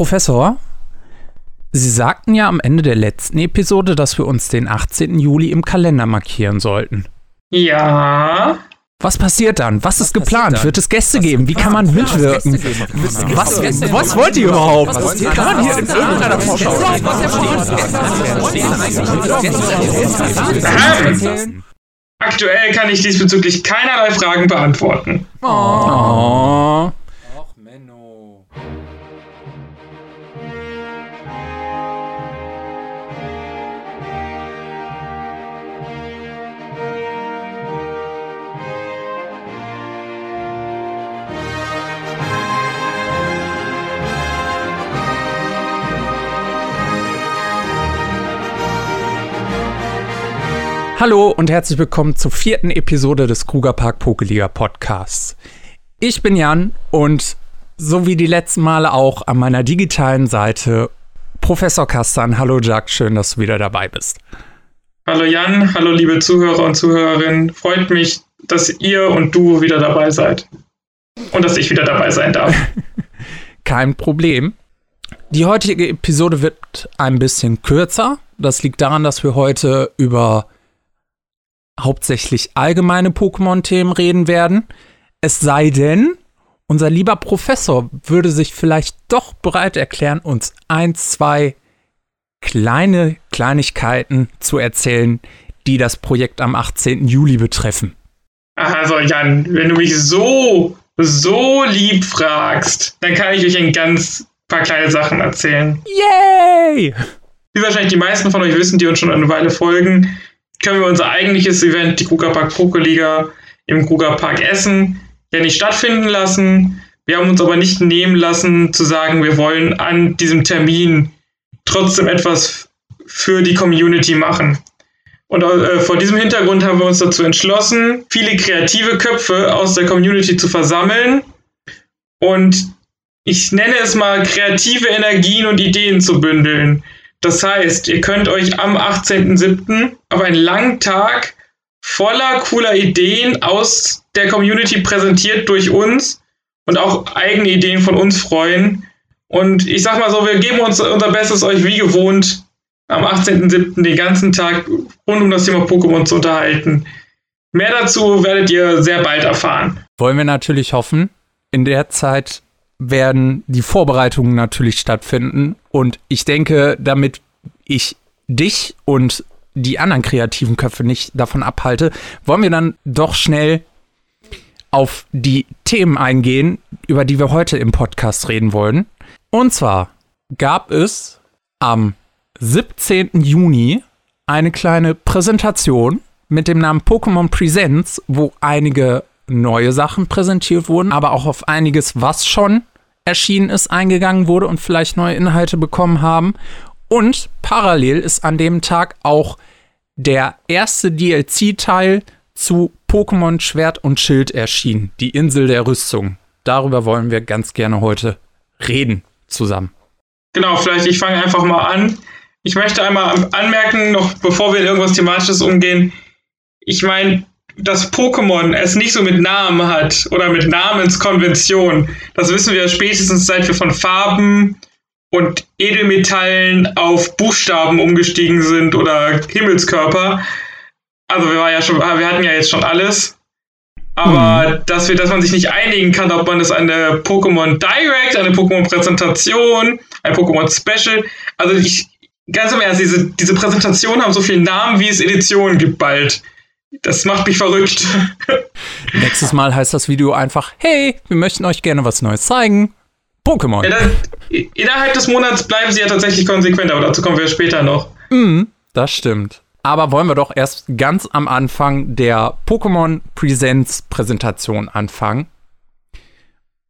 Professor, Sie sagten ja am Ende der letzten Episode, dass wir uns den 18. Juli im Kalender markieren sollten. Ja. Was passiert dann? Was, was ist geplant? Dann? Wird es Gäste was geben? Wie kann man mitwirken? Was, was, was wollt ihr überhaupt? Was kann man hier in irgendeiner Vorschau Aktuell kann ich diesbezüglich keinerlei Fragen beantworten. Oh. Hallo und herzlich willkommen zur vierten Episode des Kruger Park Pokeliga Podcasts. Ich bin Jan und so wie die letzten Male auch an meiner digitalen Seite Professor Kastan. Hallo Jack, schön, dass du wieder dabei bist. Hallo Jan, hallo liebe Zuhörer und Zuhörerinnen. Freut mich, dass ihr und du wieder dabei seid. Und dass ich wieder dabei sein darf. Kein Problem. Die heutige Episode wird ein bisschen kürzer. Das liegt daran, dass wir heute über hauptsächlich allgemeine Pokémon-Themen reden werden. Es sei denn, unser lieber Professor würde sich vielleicht doch bereit erklären, uns ein, zwei kleine Kleinigkeiten zu erzählen, die das Projekt am 18. Juli betreffen. Also Jan, wenn du mich so, so lieb fragst, dann kann ich euch ein ganz paar kleine Sachen erzählen. Yay! Wie wahrscheinlich die meisten von euch wissen, die uns schon eine Weile folgen, können wir unser eigentliches Event, die Kruger Park Pokerliga im Kruger Park Essen, ja nicht stattfinden lassen. Wir haben uns aber nicht nehmen lassen zu sagen, wir wollen an diesem Termin trotzdem etwas für die Community machen. Und äh, vor diesem Hintergrund haben wir uns dazu entschlossen, viele kreative Köpfe aus der Community zu versammeln und ich nenne es mal kreative Energien und Ideen zu bündeln. Das heißt, ihr könnt euch am 18.07. auf einen langen Tag voller cooler Ideen aus der Community präsentiert durch uns und auch eigene Ideen von uns freuen. Und ich sag mal so, wir geben uns unser Bestes, euch wie gewohnt am 18.07. den ganzen Tag rund um das Thema Pokémon zu unterhalten. Mehr dazu werdet ihr sehr bald erfahren. Wollen wir natürlich hoffen. In der Zeit werden die Vorbereitungen natürlich stattfinden. Und ich denke, damit ich dich und die anderen kreativen Köpfe nicht davon abhalte, wollen wir dann doch schnell auf die Themen eingehen, über die wir heute im Podcast reden wollen. Und zwar gab es am 17. Juni eine kleine Präsentation mit dem Namen Pokémon Presents, wo einige neue Sachen präsentiert wurden, aber auch auf einiges, was schon erschienen ist, eingegangen wurde und vielleicht neue Inhalte bekommen haben. Und parallel ist an dem Tag auch der erste DLC-Teil zu Pokémon Schwert und Schild erschienen, die Insel der Rüstung. Darüber wollen wir ganz gerne heute reden zusammen. Genau, vielleicht ich fange einfach mal an. Ich möchte einmal anmerken, noch bevor wir in irgendwas Thematisches umgehen. Ich meine, dass Pokémon es nicht so mit Namen hat oder mit Namenskonvention, das wissen wir spätestens seit wir von Farben und Edelmetallen auf Buchstaben umgestiegen sind oder Himmelskörper. Also wir, ja schon, wir hatten ja jetzt schon alles. Aber hm. dass, wir, dass man sich nicht einigen kann, ob man es eine Pokémon Direct, eine Pokémon Präsentation, ein Pokémon Special. Also ich, ganz im Ernst, diese, diese Präsentationen haben so viele Namen, wie es Editionen gibt bald. Das macht mich verrückt. Nächstes Mal heißt das Video einfach, hey, wir möchten euch gerne was Neues zeigen. Pokémon. Ja, dann, innerhalb des Monats bleiben sie ja tatsächlich konsequent, aber dazu kommen wir später noch. Mm, das stimmt. Aber wollen wir doch erst ganz am Anfang der Pokémon Presents Präsentation anfangen.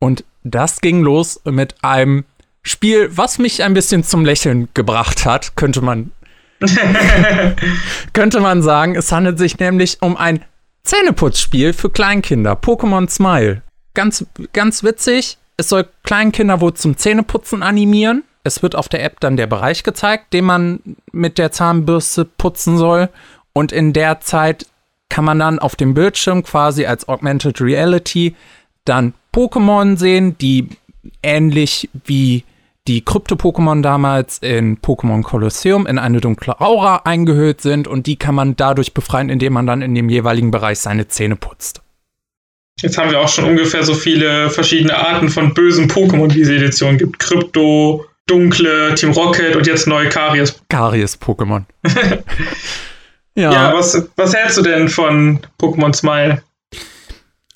Und das ging los mit einem Spiel, was mich ein bisschen zum Lächeln gebracht hat, könnte man könnte man sagen. Es handelt sich nämlich um ein Zähneputzspiel für Kleinkinder, Pokémon Smile. Ganz, ganz witzig. Es soll Kleinkinder wohl zum Zähneputzen animieren. Es wird auf der App dann der Bereich gezeigt, den man mit der Zahnbürste putzen soll. Und in der Zeit kann man dann auf dem Bildschirm quasi als Augmented Reality dann Pokémon sehen, die ähnlich wie die Krypto-Pokémon damals in Pokémon Colosseum in eine dunkle Aura eingehüllt sind und die kann man dadurch befreien, indem man dann in dem jeweiligen Bereich seine Zähne putzt. Jetzt haben wir auch schon ungefähr so viele verschiedene Arten von bösen Pokémon, die diese Edition gibt. Krypto, Dunkle, Team Rocket und jetzt neue Karies. Karies-Pokémon. ja, ja was, was hältst du denn von Pokémon Smile?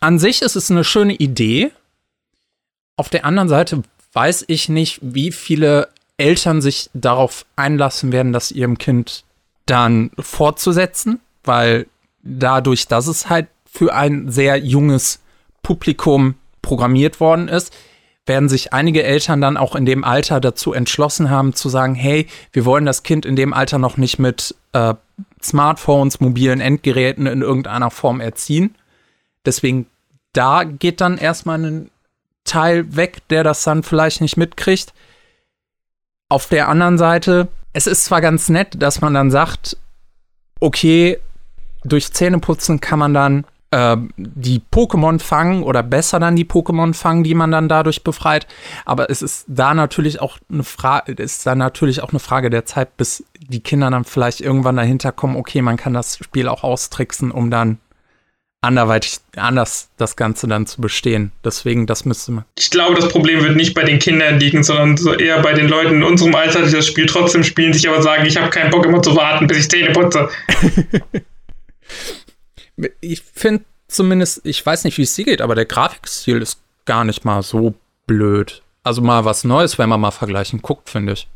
An sich ist es eine schöne Idee. Auf der anderen Seite weiß ich nicht, wie viele Eltern sich darauf einlassen werden, das ihrem Kind dann fortzusetzen, weil dadurch, dass es halt für ein sehr junges Publikum programmiert worden ist, werden sich einige Eltern dann auch in dem Alter dazu entschlossen haben, zu sagen, hey, wir wollen das Kind in dem Alter noch nicht mit äh, Smartphones, mobilen Endgeräten in irgendeiner Form erziehen. Deswegen, da geht dann erstmal ein Teil weg, der das dann vielleicht nicht mitkriegt. Auf der anderen Seite, es ist zwar ganz nett, dass man dann sagt, okay, durch Zähneputzen kann man dann äh, die Pokémon fangen oder besser dann die Pokémon fangen, die man dann dadurch befreit. Aber es ist da natürlich auch eine Frage, ist da natürlich auch eine Frage der Zeit, bis die Kinder dann vielleicht irgendwann dahinter kommen, okay, man kann das Spiel auch austricksen, um dann anderweitig anders das Ganze dann zu bestehen. Deswegen, das müsste man. Ich glaube, das Problem wird nicht bei den Kindern liegen, sondern so eher bei den Leuten in unserem Alter, die das Spiel trotzdem spielen, sich aber sagen, ich habe keinen Bock immer zu warten, bis ich Zähne putze. ich finde zumindest, ich weiß nicht, wie es dir geht, aber der Grafikstil ist gar nicht mal so blöd. Also mal was Neues, wenn man mal vergleichen guckt, finde ich.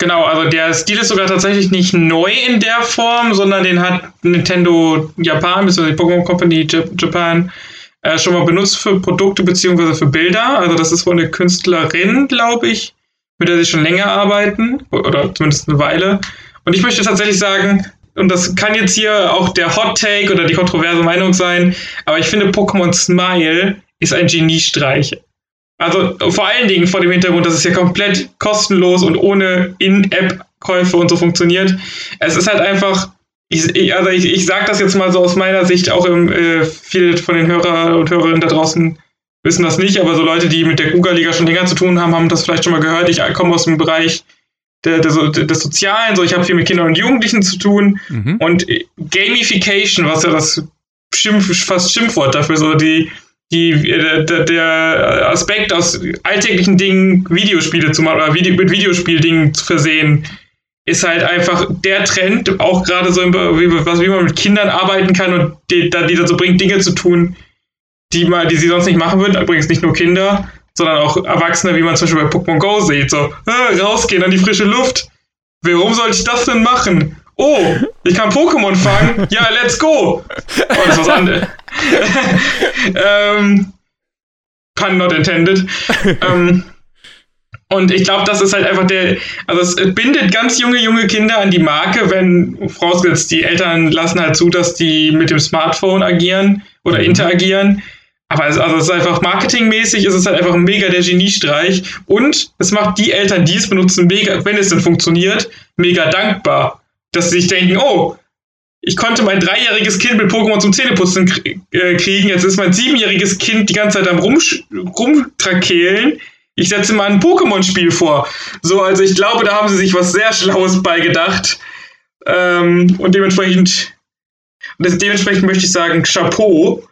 Genau, also der Stil ist sogar tatsächlich nicht neu in der Form, sondern den hat Nintendo Japan, bzw. Pokémon Company Japan, äh, schon mal benutzt für Produkte bzw. für Bilder. Also das ist wohl eine Künstlerin, glaube ich, mit der sie schon länger arbeiten, oder zumindest eine Weile. Und ich möchte tatsächlich sagen, und das kann jetzt hier auch der Hot Take oder die kontroverse Meinung sein, aber ich finde Pokémon Smile ist ein Geniestreich. Also vor allen Dingen vor dem Hintergrund, dass es ja komplett kostenlos und ohne In-App-Käufe und so funktioniert. Es ist halt einfach, ich, also ich, ich sage das jetzt mal so aus meiner Sicht, auch im, äh, viele von den Hörer und Hörerinnen da draußen wissen das nicht, aber so Leute, die mit der Kuga-Liga schon länger zu tun haben, haben das vielleicht schon mal gehört. Ich komme aus dem Bereich der, der, des Sozialen, so ich habe viel mit Kindern und Jugendlichen zu tun mhm. und Gamification, was ja das Schimpf, fast Schimpfwort dafür, so die, die, der, der Aspekt aus alltäglichen Dingen Videospiele zu machen oder Video, mit Videospieldingen zu versehen, ist halt einfach der Trend, auch gerade so, wie, was, wie man mit Kindern arbeiten kann und die, die dazu bringt, Dinge zu tun, die, man, die sie sonst nicht machen würden. Übrigens nicht nur Kinder, sondern auch Erwachsene, wie man zum Beispiel bei Pokémon Go sieht. So, äh, rausgehen an die frische Luft. Warum sollte ich das denn machen? Oh, ich kann Pokémon fangen. Ja, let's go. Oh, das ist was anderes. ähm, pun not intended. ähm, und ich glaube, das ist halt einfach der, also es bindet ganz junge, junge Kinder an die Marke, wenn, vorausgesetzt, die Eltern lassen halt zu, dass die mit dem Smartphone agieren oder mhm. interagieren. Aber es, also es ist einfach marketingmäßig, ist es halt einfach ein mega der Geniestreich. Und es macht die Eltern, die es benutzen, mega, wenn es denn funktioniert, mega dankbar. Dass sie sich denken, oh, ich konnte mein dreijähriges Kind mit Pokémon zum Zähneputzen äh, kriegen, jetzt ist mein siebenjähriges Kind die ganze Zeit am rumtrakehlen. Ich setze mal ein Pokémon-Spiel vor. So, also ich glaube, da haben sie sich was sehr Schlaues beigedacht. Ähm, und dementsprechend, dementsprechend möchte ich sagen, Chapeau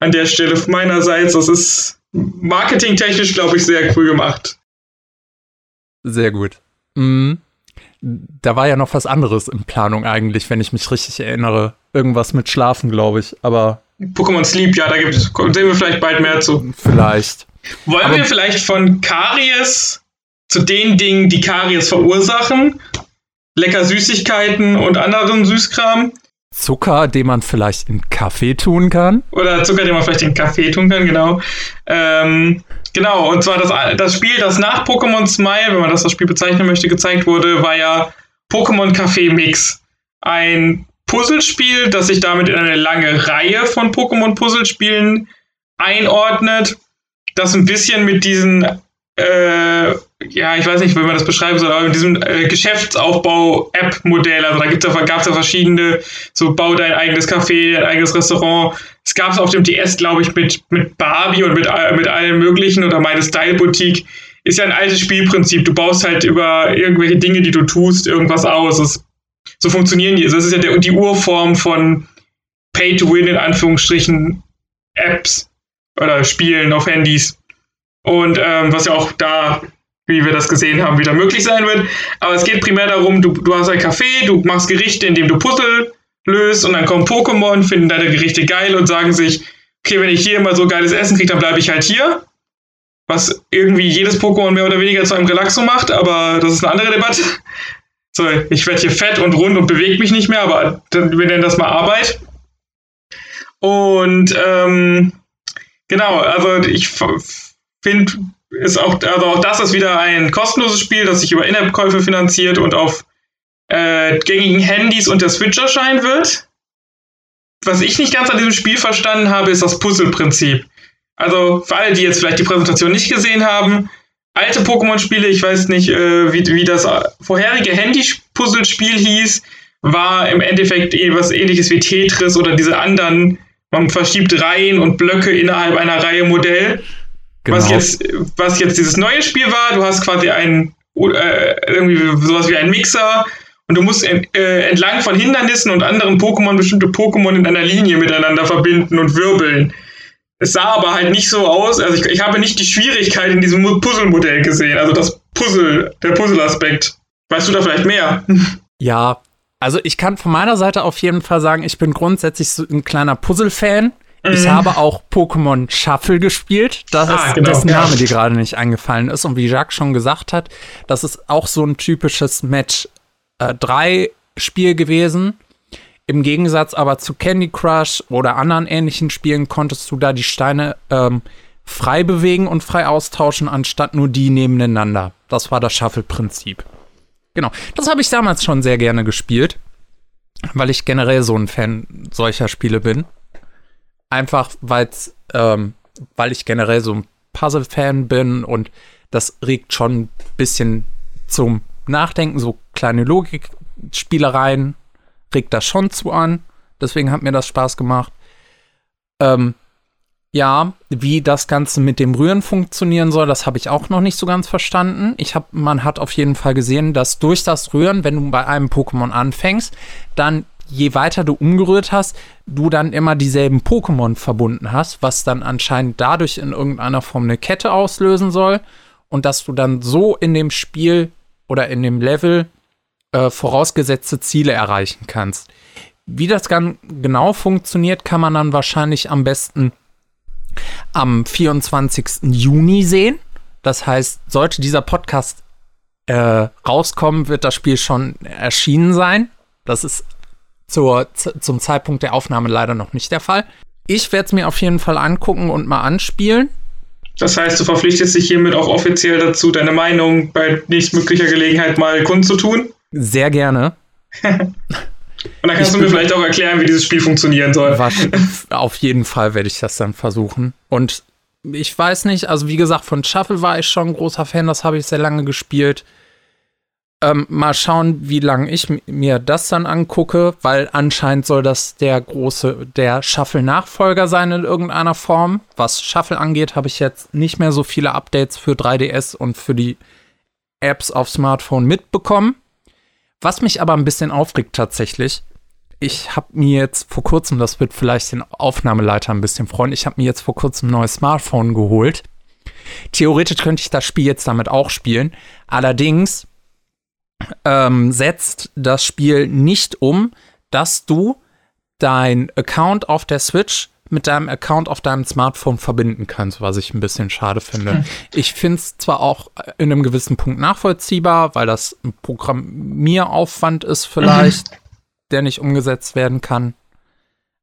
an der Stelle meinerseits. Das ist marketingtechnisch, glaube ich, sehr cool gemacht. Sehr gut. Mhm. Da war ja noch was anderes in Planung eigentlich, wenn ich mich richtig erinnere. Irgendwas mit Schlafen, glaube ich, aber. Pokémon Sleep, ja, da gibt es, sehen wir vielleicht bald mehr zu. Vielleicht. Wollen aber wir vielleicht von Karies zu den Dingen, die Karies verursachen? Lecker Süßigkeiten und anderen Süßkram Zucker, den man vielleicht in Kaffee tun kann. Oder Zucker, den man vielleicht in Kaffee tun kann, genau. Ähm, genau, und zwar das, das Spiel, das nach Pokémon Smile, wenn man das das Spiel bezeichnen möchte, gezeigt wurde, war ja Pokémon Café Mix. Ein Puzzlespiel, das sich damit in eine lange Reihe von Pokémon-Puzzlespielen einordnet, das ein bisschen mit diesen äh, ja, ich weiß nicht, wie man das beschreiben soll, aber mit diesem äh, Geschäftsaufbau-App-Modell, also da gibt's ja, gab es ja verschiedene, so bau dein eigenes Café, dein eigenes Restaurant. Es gab es auf dem DS, glaube ich, mit, mit Barbie und mit, äh, mit allen möglichen oder meine Style-Boutique. ist ja ein altes Spielprinzip. Du baust halt über irgendwelche Dinge, die du tust, irgendwas aus. Das, so funktionieren die. Das ist ja der, die Urform von Pay-to-Win in Anführungsstrichen Apps oder Spielen auf Handys. Und ähm, was ja auch da, wie wir das gesehen haben, wieder möglich sein wird. Aber es geht primär darum, du, du hast ein Café, du machst Gerichte, indem du Puzzle löst und dann kommen Pokémon, finden deine Gerichte geil und sagen sich, okay, wenn ich hier immer so geiles Essen kriege, dann bleibe ich halt hier. Was irgendwie jedes Pokémon mehr oder weniger zu einem Relaxo macht, aber das ist eine andere Debatte. So, ich werde hier fett und rund und bewege mich nicht mehr, aber wir nennen das mal Arbeit. Und ähm, genau, also ich finde, ist auch, also auch das ist wieder ein kostenloses Spiel, das sich über In-App-Käufe finanziert und auf äh, gängigen Handys und der Switch erscheinen wird. Was ich nicht ganz an diesem Spiel verstanden habe, ist das Puzzle-Prinzip. Also für alle, die jetzt vielleicht die Präsentation nicht gesehen haben, alte Pokémon-Spiele, ich weiß nicht, äh, wie, wie das vorherige Handy-Puzzle-Spiel hieß, war im Endeffekt etwas ähnliches wie Tetris oder diese anderen, man verschiebt Reihen und Blöcke innerhalb einer Reihe Modell. Genau. Was, jetzt, was jetzt dieses neue Spiel war, du hast quasi ein, äh, irgendwie sowas wie ein Mixer und du musst ent, äh, entlang von Hindernissen und anderen Pokémon bestimmte Pokémon in einer Linie miteinander verbinden und wirbeln. Es sah aber halt nicht so aus, also ich, ich habe nicht die Schwierigkeit in diesem Puzzle-Modell gesehen, also das Puzzle, der Puzzle-Aspekt. Weißt du da vielleicht mehr? Ja, also ich kann von meiner Seite auf jeden Fall sagen, ich bin grundsätzlich so ein kleiner Puzzle-Fan. Ich mhm. habe auch Pokémon Shuffle gespielt. Das ah, ist genau, dessen Name, die gerade nicht eingefallen ist. Und wie Jacques schon gesagt hat, das ist auch so ein typisches Match 3 äh, Spiel gewesen. Im Gegensatz aber zu Candy Crush oder anderen ähnlichen Spielen konntest du da die Steine ähm, frei bewegen und frei austauschen, anstatt nur die nebeneinander. Das war das Shuffle-Prinzip. Genau. Das habe ich damals schon sehr gerne gespielt, weil ich generell so ein Fan solcher Spiele bin. Einfach, weil's, ähm, weil ich generell so ein Puzzle-Fan bin und das regt schon ein bisschen zum Nachdenken, so kleine Logikspielereien regt das schon zu an. Deswegen hat mir das Spaß gemacht. Ähm, ja, wie das Ganze mit dem Rühren funktionieren soll, das habe ich auch noch nicht so ganz verstanden. Ich habe, man hat auf jeden Fall gesehen, dass durch das Rühren, wenn du bei einem Pokémon anfängst, dann je weiter du umgerührt hast, du dann immer dieselben Pokémon verbunden hast, was dann anscheinend dadurch in irgendeiner Form eine Kette auslösen soll und dass du dann so in dem Spiel oder in dem Level äh, vorausgesetzte Ziele erreichen kannst. Wie das ganz genau funktioniert, kann man dann wahrscheinlich am besten am 24. Juni sehen. Das heißt, sollte dieser Podcast äh, rauskommen, wird das Spiel schon erschienen sein. Das ist zur, zum Zeitpunkt der Aufnahme leider noch nicht der Fall. Ich werde es mir auf jeden Fall angucken und mal anspielen. Das heißt, du verpflichtest dich hiermit auch offiziell dazu, deine Meinung bei nächstmöglicher Gelegenheit mal kundzutun? Sehr gerne. Und dann kannst ich du mir vielleicht auch erklären, wie dieses Spiel funktionieren soll. auf jeden Fall werde ich das dann versuchen. Und ich weiß nicht, also wie gesagt, von Shuffle war ich schon ein großer Fan, das habe ich sehr lange gespielt. Ähm, mal schauen, wie lange ich mir das dann angucke, weil anscheinend soll das der große, der Shuffle-Nachfolger sein in irgendeiner Form. Was Shuffle angeht, habe ich jetzt nicht mehr so viele Updates für 3DS und für die Apps auf Smartphone mitbekommen. Was mich aber ein bisschen aufregt tatsächlich, ich habe mir jetzt vor kurzem, das wird vielleicht den Aufnahmeleiter ein bisschen freuen, ich habe mir jetzt vor kurzem ein neues Smartphone geholt. Theoretisch könnte ich das Spiel jetzt damit auch spielen. Allerdings ähm, setzt das Spiel nicht um, dass du dein Account auf der Switch mit deinem Account auf deinem Smartphone verbinden kannst, was ich ein bisschen schade finde. Ich finde es zwar auch in einem gewissen Punkt nachvollziehbar, weil das ein Programmieraufwand ist vielleicht, mhm. der nicht umgesetzt werden kann,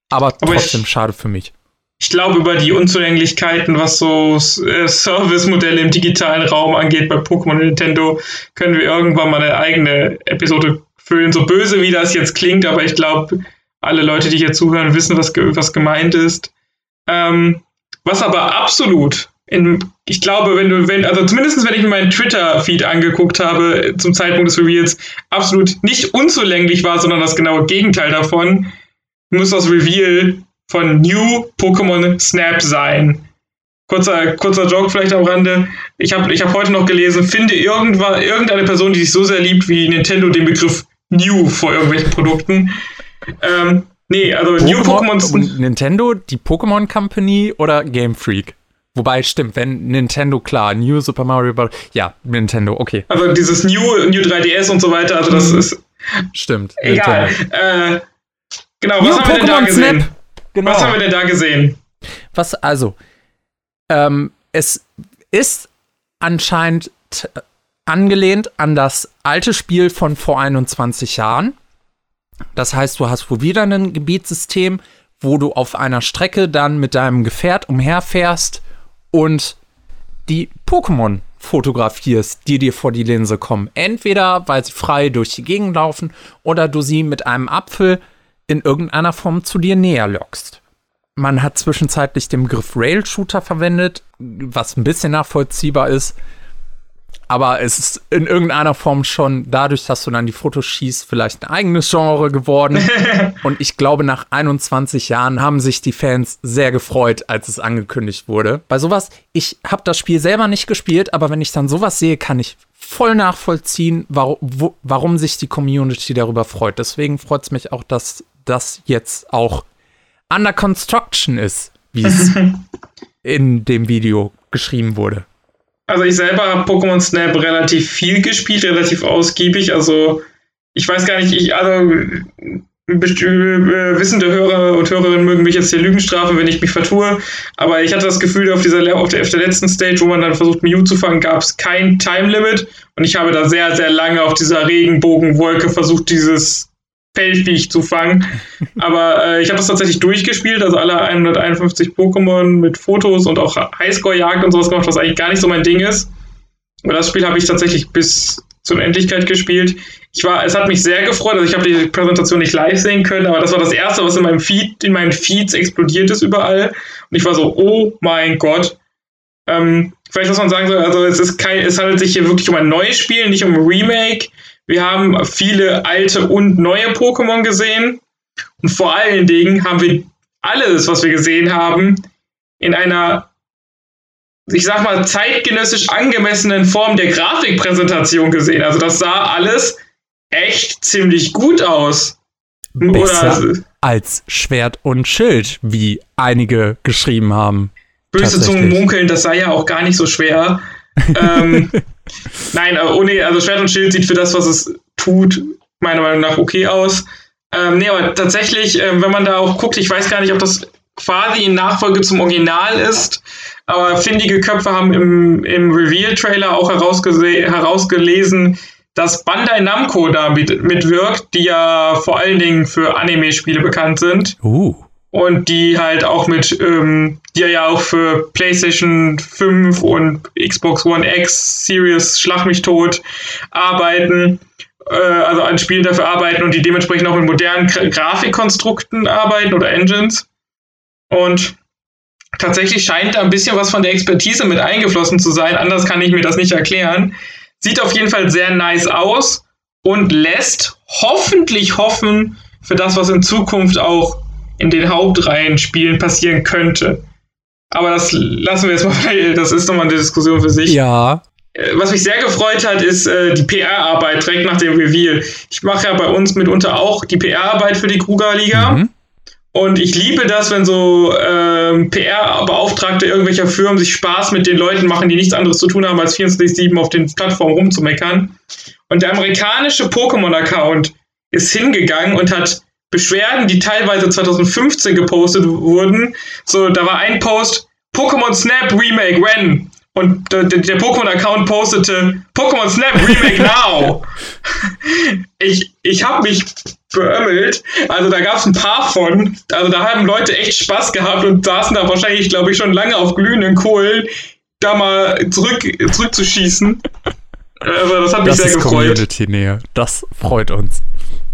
aber, aber trotzdem ich, schade für mich. Ich glaube, über die Unzulänglichkeiten, was so äh, Service-Modelle im digitalen Raum angeht bei Pokémon und Nintendo, können wir irgendwann mal eine eigene Episode füllen. So böse wie das jetzt klingt, aber ich glaube, alle Leute, die hier zuhören, wissen, was, was gemeint ist. Ähm, was aber absolut in, ich glaube, wenn du, wenn, also zumindest wenn ich mir meinen Twitter-Feed angeguckt habe zum Zeitpunkt des Reveals, absolut nicht unzulänglich war, sondern das genaue Gegenteil davon, muss das Reveal von New Pokémon Snap sein. kurzer, kurzer Joke vielleicht am Rande. Ich habe ich hab heute noch gelesen, finde irgendwann, irgendeine Person, die sich so sehr liebt wie Nintendo den Begriff New vor irgendwelchen Produkten. Ähm, nee, also Pokémon, New Pokémon. Nintendo, die Pokémon Company oder Game Freak? Wobei, stimmt, wenn Nintendo, klar, New Super Mario Bros. Ja, Nintendo, okay. Also dieses New, New 3DS und so weiter, also das mhm. ist. Stimmt. Egal. Äh, genau, was New haben wir denn da gesehen? Genau. Was haben wir denn da gesehen? Was, also, ähm, es ist anscheinend angelehnt an das alte Spiel von vor 21 Jahren. Das heißt, du hast wohl wieder ein Gebietssystem, wo du auf einer Strecke dann mit deinem Gefährt umherfährst und die Pokémon fotografierst, die dir vor die Linse kommen. Entweder weil sie frei durch die Gegend laufen oder du sie mit einem Apfel in irgendeiner Form zu dir näher lockst. Man hat zwischenzeitlich den Begriff Rail-Shooter verwendet, was ein bisschen nachvollziehbar ist. Aber es ist in irgendeiner Form schon dadurch, dass du dann die Fotos schießt, vielleicht ein eigenes Genre geworden. Und ich glaube, nach 21 Jahren haben sich die Fans sehr gefreut, als es angekündigt wurde. Bei sowas, ich habe das Spiel selber nicht gespielt, aber wenn ich dann sowas sehe, kann ich voll nachvollziehen, warum, wo, warum sich die Community darüber freut. Deswegen freut es mich auch, dass das jetzt auch under construction ist, wie es in dem Video geschrieben wurde. Also ich selber habe Pokémon Snap relativ viel gespielt, relativ ausgiebig. Also ich weiß gar nicht, ich, also wissende Hörer und Hörerinnen mögen mich jetzt hier Lügen strafen, wenn ich mich vertue. Aber ich hatte das Gefühl, auf dieser auf der, auf der letzten Stage, wo man dann versucht, Mew zu fangen, gab es kein Time Limit. Und ich habe da sehr, sehr lange auf dieser Regenbogenwolke versucht, dieses Feldviech zu fangen. Aber äh, ich habe das tatsächlich durchgespielt, also alle 151 Pokémon mit Fotos und auch Highscore-Jagd und sowas gemacht, was eigentlich gar nicht so mein Ding ist. Aber das Spiel habe ich tatsächlich bis zur Unendlichkeit gespielt. Ich war, es hat mich sehr gefreut, also ich habe die Präsentation nicht live sehen können, aber das war das erste, was in meinem Feed, in meinen Feeds explodiert ist überall. Und ich war so, oh mein Gott. Ähm, vielleicht, was man sagen soll, also es ist kein, es handelt sich hier wirklich um ein neues Spiel, nicht um ein Remake. Wir haben viele alte und neue Pokémon gesehen. Und vor allen Dingen haben wir alles, was wir gesehen haben, in einer, ich sag mal, zeitgenössisch angemessenen Form der Grafikpräsentation gesehen. Also das sah alles echt ziemlich gut aus. Besser Oder, als Schwert und Schild, wie einige geschrieben haben. Böse Zungen munkeln, das sei ja auch gar nicht so schwer. ähm, Nein, ohne, also Schwert und Schild sieht für das, was es tut, meiner Meinung nach okay aus. Ähm, nee, aber tatsächlich, ähm, wenn man da auch guckt, ich weiß gar nicht, ob das quasi in Nachfolge zum Original ist, aber findige Köpfe haben im, im Reveal-Trailer auch herausgelesen, dass Bandai Namco da mit, mitwirkt, die ja vor allen Dingen für Anime-Spiele bekannt sind. Uh und die halt auch mit, ähm, die ja auch für PlayStation 5 und Xbox One X Series Schlag mich tot arbeiten, äh, also an Spielen dafür arbeiten und die dementsprechend auch mit modernen Grafikkonstrukten arbeiten oder Engines. Und tatsächlich scheint da ein bisschen was von der Expertise mit eingeflossen zu sein, anders kann ich mir das nicht erklären. Sieht auf jeden Fall sehr nice aus und lässt hoffentlich hoffen für das, was in Zukunft auch in den Hauptreihen Spielen passieren könnte. Aber das lassen wir jetzt mal, weil das ist nochmal eine Diskussion für sich. Ja. Äh, was mich sehr gefreut hat, ist äh, die PR-Arbeit direkt nach dem Reveal. Ich mache ja bei uns mitunter auch die PR-Arbeit für die Kruger-Liga. Mhm. Und ich liebe das, wenn so ähm, PR-Beauftragte irgendwelcher Firmen sich Spaß mit den Leuten machen, die nichts anderes zu tun haben, als 24-7 auf den Plattformen rumzumeckern. Und der amerikanische Pokémon-Account ist hingegangen und hat Beschwerden, die teilweise 2015 gepostet wurden. So, da war ein Post, Pokémon Snap Remake when? Und der, der Pokémon-Account postete Pokémon Snap Remake now. ich ich habe mich beömmelt. Also da gab es ein paar von. Also da haben Leute echt Spaß gehabt und saßen da wahrscheinlich, glaube ich, schon lange auf glühenden Kohlen, da mal zurück, zurückzuschießen. Also das hat mich das sehr ist gefreut. Community-Nähe. Das freut uns.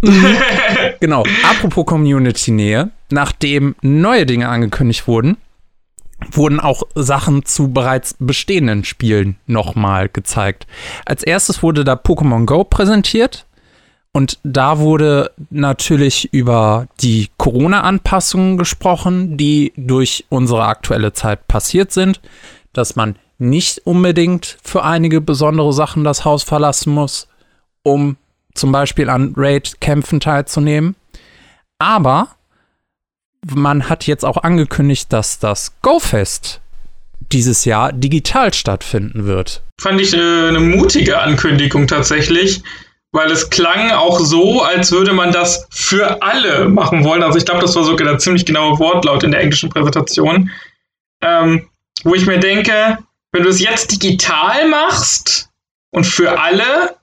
genau. Apropos Community-Nähe, nachdem neue Dinge angekündigt wurden, wurden auch Sachen zu bereits bestehenden Spielen nochmal gezeigt. Als erstes wurde da Pokémon Go präsentiert. Und da wurde natürlich über die Corona-Anpassungen gesprochen, die durch unsere aktuelle Zeit passiert sind, dass man nicht unbedingt für einige besondere Sachen das Haus verlassen muss, um zum Beispiel an Raid-Kämpfen teilzunehmen. Aber man hat jetzt auch angekündigt, dass das GoFest dieses Jahr digital stattfinden wird. Fand ich äh, eine mutige Ankündigung tatsächlich, weil es klang auch so, als würde man das für alle machen wollen. Also ich glaube, das war sogar der ziemlich genaue Wortlaut in der englischen Präsentation. Ähm, wo ich mir denke, wenn du es jetzt digital machst und für alle,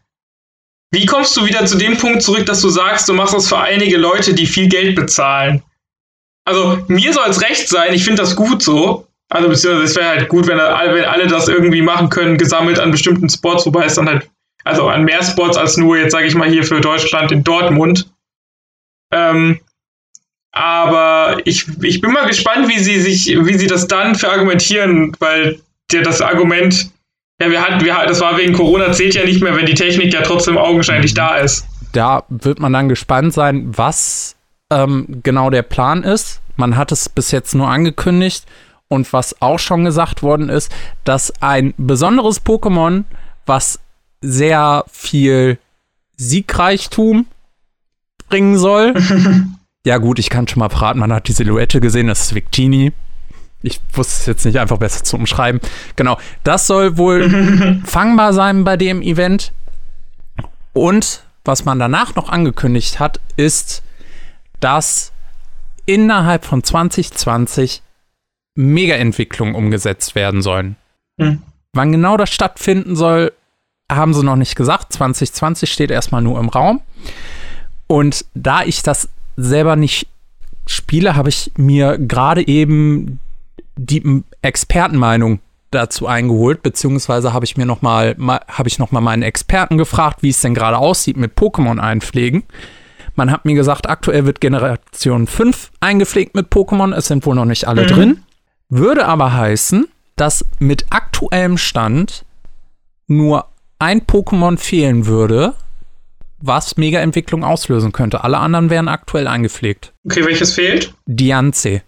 wie kommst du wieder zu dem Punkt zurück, dass du sagst, du machst das für einige Leute, die viel Geld bezahlen? Also mir soll es recht sein, ich finde das gut so. Also beziehungsweise es wäre halt gut, wenn alle, wenn alle das irgendwie machen können, gesammelt an bestimmten Spots, wobei es dann halt, also an mehr Spots als nur jetzt sage ich mal hier für Deutschland in Dortmund. Ähm, aber ich, ich bin mal gespannt, wie sie sich, wie sie das dann verargumentieren, weil der, das Argument, ja, wir hatten, wir, das war wegen Corona, zählt ja nicht mehr, wenn die Technik ja trotzdem augenscheinlich da ist. Da wird man dann gespannt sein, was ähm, genau der Plan ist. Man hat es bis jetzt nur angekündigt. Und was auch schon gesagt worden ist, dass ein besonderes Pokémon, was sehr viel Siegreichtum bringen soll. ja, gut, ich kann schon mal verraten, man hat die Silhouette gesehen, das ist Victini. Ich wusste es jetzt nicht einfach besser zu umschreiben. Genau, das soll wohl fangbar sein bei dem Event. Und was man danach noch angekündigt hat, ist, dass innerhalb von 2020 Mega-Entwicklungen umgesetzt werden sollen. Mhm. Wann genau das stattfinden soll, haben sie noch nicht gesagt. 2020 steht erstmal nur im Raum. Und da ich das selber nicht spiele, habe ich mir gerade eben die Expertenmeinung dazu eingeholt, beziehungsweise habe ich mir noch mal, habe ich meinen Experten gefragt, wie es denn gerade aussieht mit Pokémon einpflegen. Man hat mir gesagt, aktuell wird Generation 5 eingepflegt mit Pokémon. Es sind wohl noch nicht alle mhm. drin. Würde aber heißen, dass mit aktuellem Stand nur ein Pokémon fehlen würde, was Mega-Entwicklung auslösen könnte. Alle anderen wären aktuell eingepflegt. Okay, welches fehlt? Dianze.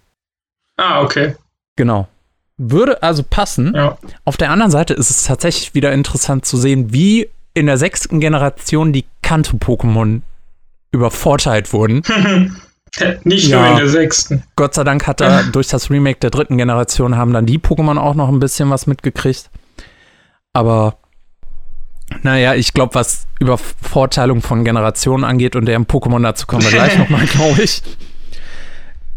Ah, okay. Genau. Würde also passen. Ja. Auf der anderen Seite ist es tatsächlich wieder interessant zu sehen, wie in der sechsten Generation die Kanto-Pokémon übervorteilt wurden. Nicht ja. nur in der sechsten. Gott sei Dank hat er durch das Remake der dritten Generation haben dann die Pokémon auch noch ein bisschen was mitgekriegt. Aber naja, ich glaube, was Übervorteilung von Generationen angeht und deren Pokémon, dazu kommen wir gleich nochmal, glaube ich.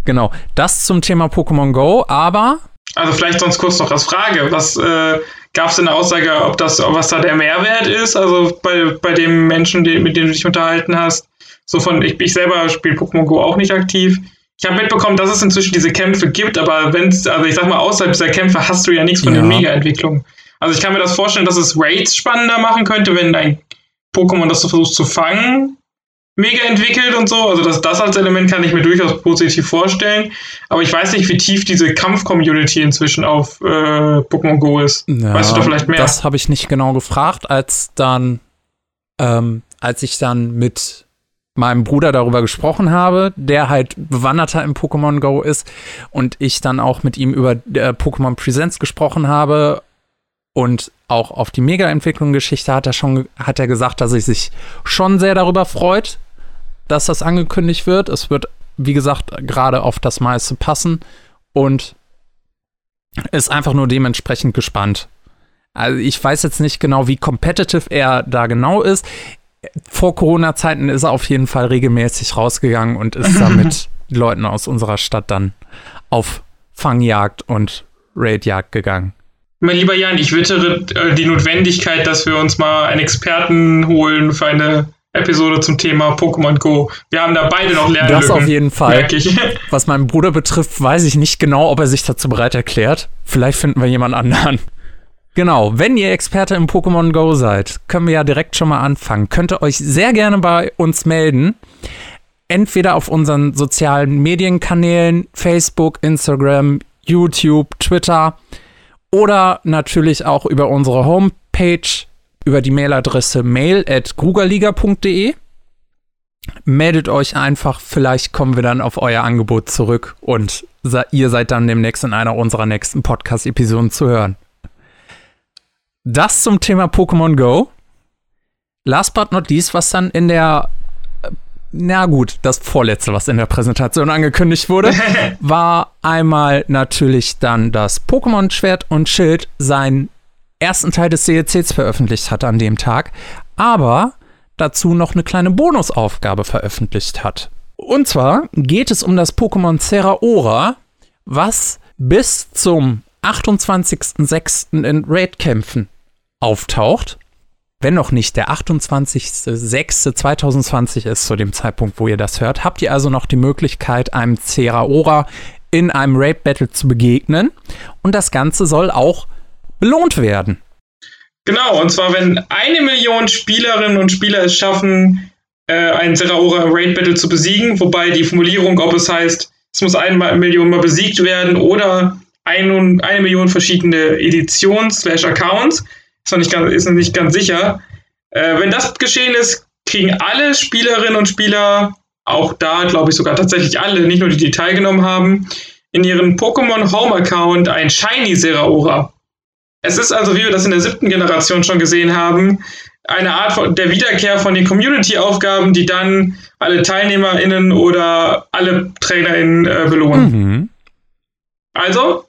Genau, das zum Thema Pokémon Go, aber. Also vielleicht sonst kurz noch als Frage, was äh, gab es denn eine Aussage, ob das, was da der Mehrwert ist, also bei, bei dem Menschen, die, mit dem du dich unterhalten hast? So von, ich, ich selber spiele Pokémon Go auch nicht aktiv. Ich habe mitbekommen, dass es inzwischen diese Kämpfe gibt, aber wenn es, also ich sag mal, außerhalb dieser Kämpfe hast du ja nichts von ja. den Mega-Entwicklungen. Also ich kann mir das vorstellen, dass es Raids spannender machen könnte, wenn ein Pokémon, das du versuchst zu fangen, mega entwickelt und so. Also das, das als Element kann ich mir durchaus positiv vorstellen. Aber ich weiß nicht, wie tief diese Kampf-Community inzwischen auf äh, Pokémon Go ist. Ja, weißt du da vielleicht mehr? Das habe ich nicht genau gefragt, als dann, ähm, als ich dann mit meinem Bruder darüber gesprochen habe, der halt Bewanderter im Pokémon Go ist und ich dann auch mit ihm über äh, Pokémon Presents gesprochen habe und auch auf die Mega-Entwicklung-Geschichte hat er schon, hat er gesagt, dass er sich schon sehr darüber freut, dass das angekündigt wird. Es wird, wie gesagt, gerade auf das meiste passen und ist einfach nur dementsprechend gespannt. Also ich weiß jetzt nicht genau, wie competitive er da genau ist vor Corona-Zeiten ist er auf jeden Fall regelmäßig rausgegangen und ist da mit Leuten aus unserer Stadt dann auf Fangjagd und Raidjagd gegangen. Mein lieber Jan, ich wittere äh, die Notwendigkeit, dass wir uns mal einen Experten holen für eine Episode zum Thema Pokémon Go. Wir haben da beide noch Lernlücken. Das auf jeden Fall. Was meinen Bruder betrifft, weiß ich nicht genau, ob er sich dazu bereit erklärt. Vielleicht finden wir jemand anderen. Genau, wenn ihr Experte im Pokémon Go seid, können wir ja direkt schon mal anfangen. Könnt ihr euch sehr gerne bei uns melden. Entweder auf unseren sozialen Medienkanälen, Facebook, Instagram, YouTube, Twitter oder natürlich auch über unsere Homepage, über die Mailadresse mail at grugerliga.de. meldet euch einfach, vielleicht kommen wir dann auf euer Angebot zurück und ihr seid dann demnächst in einer unserer nächsten Podcast-Episoden zu hören. Das zum Thema Pokémon Go. Last but not least, was dann in der na gut, das vorletzte, was in der Präsentation angekündigt wurde, war einmal natürlich dann, dass Pokémon Schwert und Schild seinen ersten Teil des DLCs veröffentlicht hat an dem Tag, aber dazu noch eine kleine Bonusaufgabe veröffentlicht hat. Und zwar geht es um das Pokémon Zeraora, was bis zum 28.06. in Raid-Kämpfen auftaucht. Wenn noch nicht der 28.06.2020 ist, zu dem Zeitpunkt, wo ihr das hört, habt ihr also noch die Möglichkeit, einem Zeraora in einem Raid-Battle zu begegnen. Und das Ganze soll auch belohnt werden. Genau, und zwar, wenn eine Million Spielerinnen und Spieler es schaffen, äh, einen Zeraora Raid Battle zu besiegen, wobei die Formulierung, ob es heißt, es muss eine Million mal besiegt werden oder ein, eine Million verschiedene Editions slash Accounts, ist noch nicht ganz, ist noch nicht ganz sicher. Äh, wenn das geschehen ist, kriegen alle Spielerinnen und Spieler, auch da glaube ich sogar tatsächlich alle, nicht nur die, die teilgenommen haben, in ihren Pokémon Home Account ein Shiny Zeraora. Es ist also, wie wir das in der siebten Generation schon gesehen haben, eine Art von, der Wiederkehr von den Community-Aufgaben, die dann alle TeilnehmerInnen oder alle TrainerInnen äh, belohnen. Mhm. Also,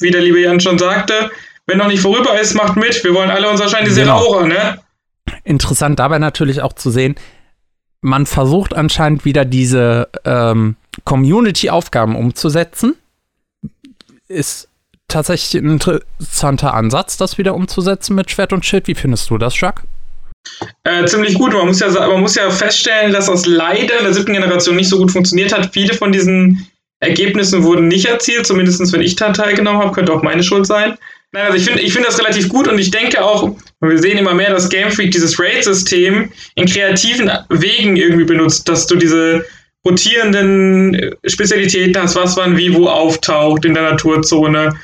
wie der liebe Jan schon sagte, wenn noch nicht vorüber ist, macht mit. Wir wollen alle unser Shiny genau. Aura, ne? Interessant dabei natürlich auch zu sehen, man versucht anscheinend wieder diese ähm, Community-Aufgaben umzusetzen. Ist tatsächlich ein interessanter Ansatz, das wieder umzusetzen mit Schwert und Schild. Wie findest du das, Jacques? Äh, ziemlich gut. Man muss, ja, man muss ja feststellen, dass das leider in der siebten Generation nicht so gut funktioniert hat. Viele von diesen Ergebnissen wurden nicht erzielt, zumindest wenn ich daran teilgenommen habe, könnte auch meine Schuld sein. Nein, also ich finde ich find das relativ gut und ich denke auch, wir sehen immer mehr, dass Game Freak dieses Raid-System in kreativen Wegen irgendwie benutzt, dass du diese rotierenden Spezialitäten hast, was wann wie wo auftaucht in der Naturzone.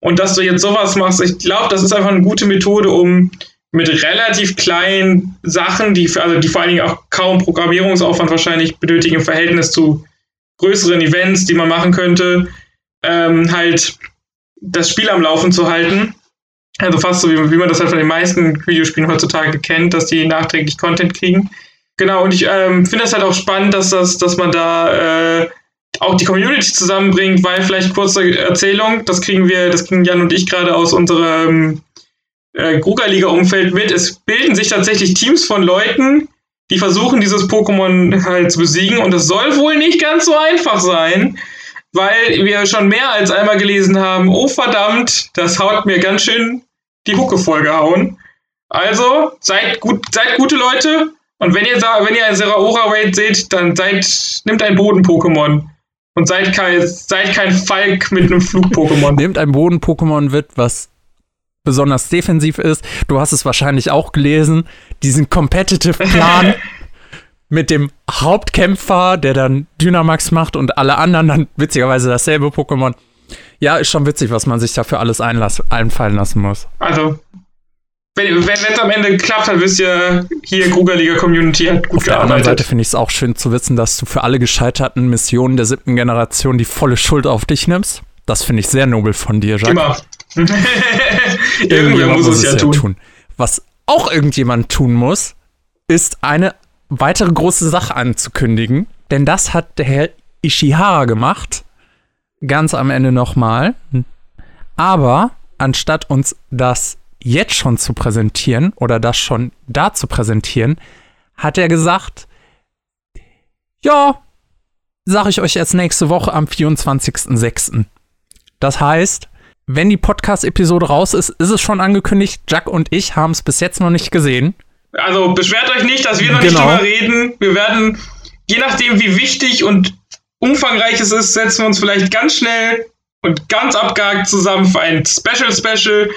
Und dass du jetzt sowas machst, ich glaube, das ist einfach eine gute Methode, um mit relativ kleinen Sachen, die, also die vor allen Dingen auch kaum Programmierungsaufwand wahrscheinlich benötigen im Verhältnis zu größeren Events, die man machen könnte, ähm, halt das Spiel am Laufen zu halten. Also fast so, wie, wie man das halt von den meisten Videospielen heutzutage kennt, dass die nachträglich Content kriegen. Genau, und ich ähm, finde das halt auch spannend, dass, das, dass man da äh, auch die Community zusammenbringt, weil vielleicht kurze Erzählung, das kriegen wir, das kriegen Jan und ich gerade aus unserem äh, Gruga-Liga-Umfeld mit. Es bilden sich tatsächlich Teams von Leuten, die versuchen, dieses Pokémon halt zu besiegen. Und es soll wohl nicht ganz so einfach sein, weil wir schon mehr als einmal gelesen haben, oh verdammt, das haut mir ganz schön die Hucke vollgehauen. Also, seid, gut, seid gute Leute. Und wenn ihr, wenn ihr ein Zeraora Raid seht, dann seid, nimmt ein Boden-Pokémon. Und seid kein, seid kein Falk mit einem Flug-Pokémon. Nehmt ein Boden-Pokémon mit, was besonders defensiv ist. Du hast es wahrscheinlich auch gelesen. Diesen Competitive-Plan mit dem Hauptkämpfer, der dann Dynamax macht und alle anderen dann witzigerweise dasselbe Pokémon. Ja, ist schon witzig, was man sich dafür alles einfallen lassen muss. Also, wenn es am Ende geklappt hat, wisst ihr, hier Krugerliga Community hat gut Auf der anderen Seite finde ich es auch schön zu wissen, dass du für alle gescheiterten Missionen der siebten Generation die volle Schuld auf dich nimmst. Das finde ich sehr nobel von dir, Jacques. Immer. irgendjemand muss, muss es ja tun. tun. Was auch irgendjemand tun muss, ist eine weitere große Sache anzukündigen. Denn das hat der Herr Ishihara gemacht. Ganz am Ende nochmal. Aber anstatt uns das jetzt schon zu präsentieren oder das schon da zu präsentieren, hat er gesagt, ja, sage ich euch erst nächste Woche am 24.06. Das heißt, wenn die Podcast-Episode raus ist, ist es schon angekündigt. Jack und ich haben es bis jetzt noch nicht gesehen. Also beschwert euch nicht, dass wir noch genau. nicht drüber reden. Wir werden, je nachdem, wie wichtig und umfangreich es ist, setzen wir uns vielleicht ganz schnell und ganz abgehakt zusammen für ein Special Special.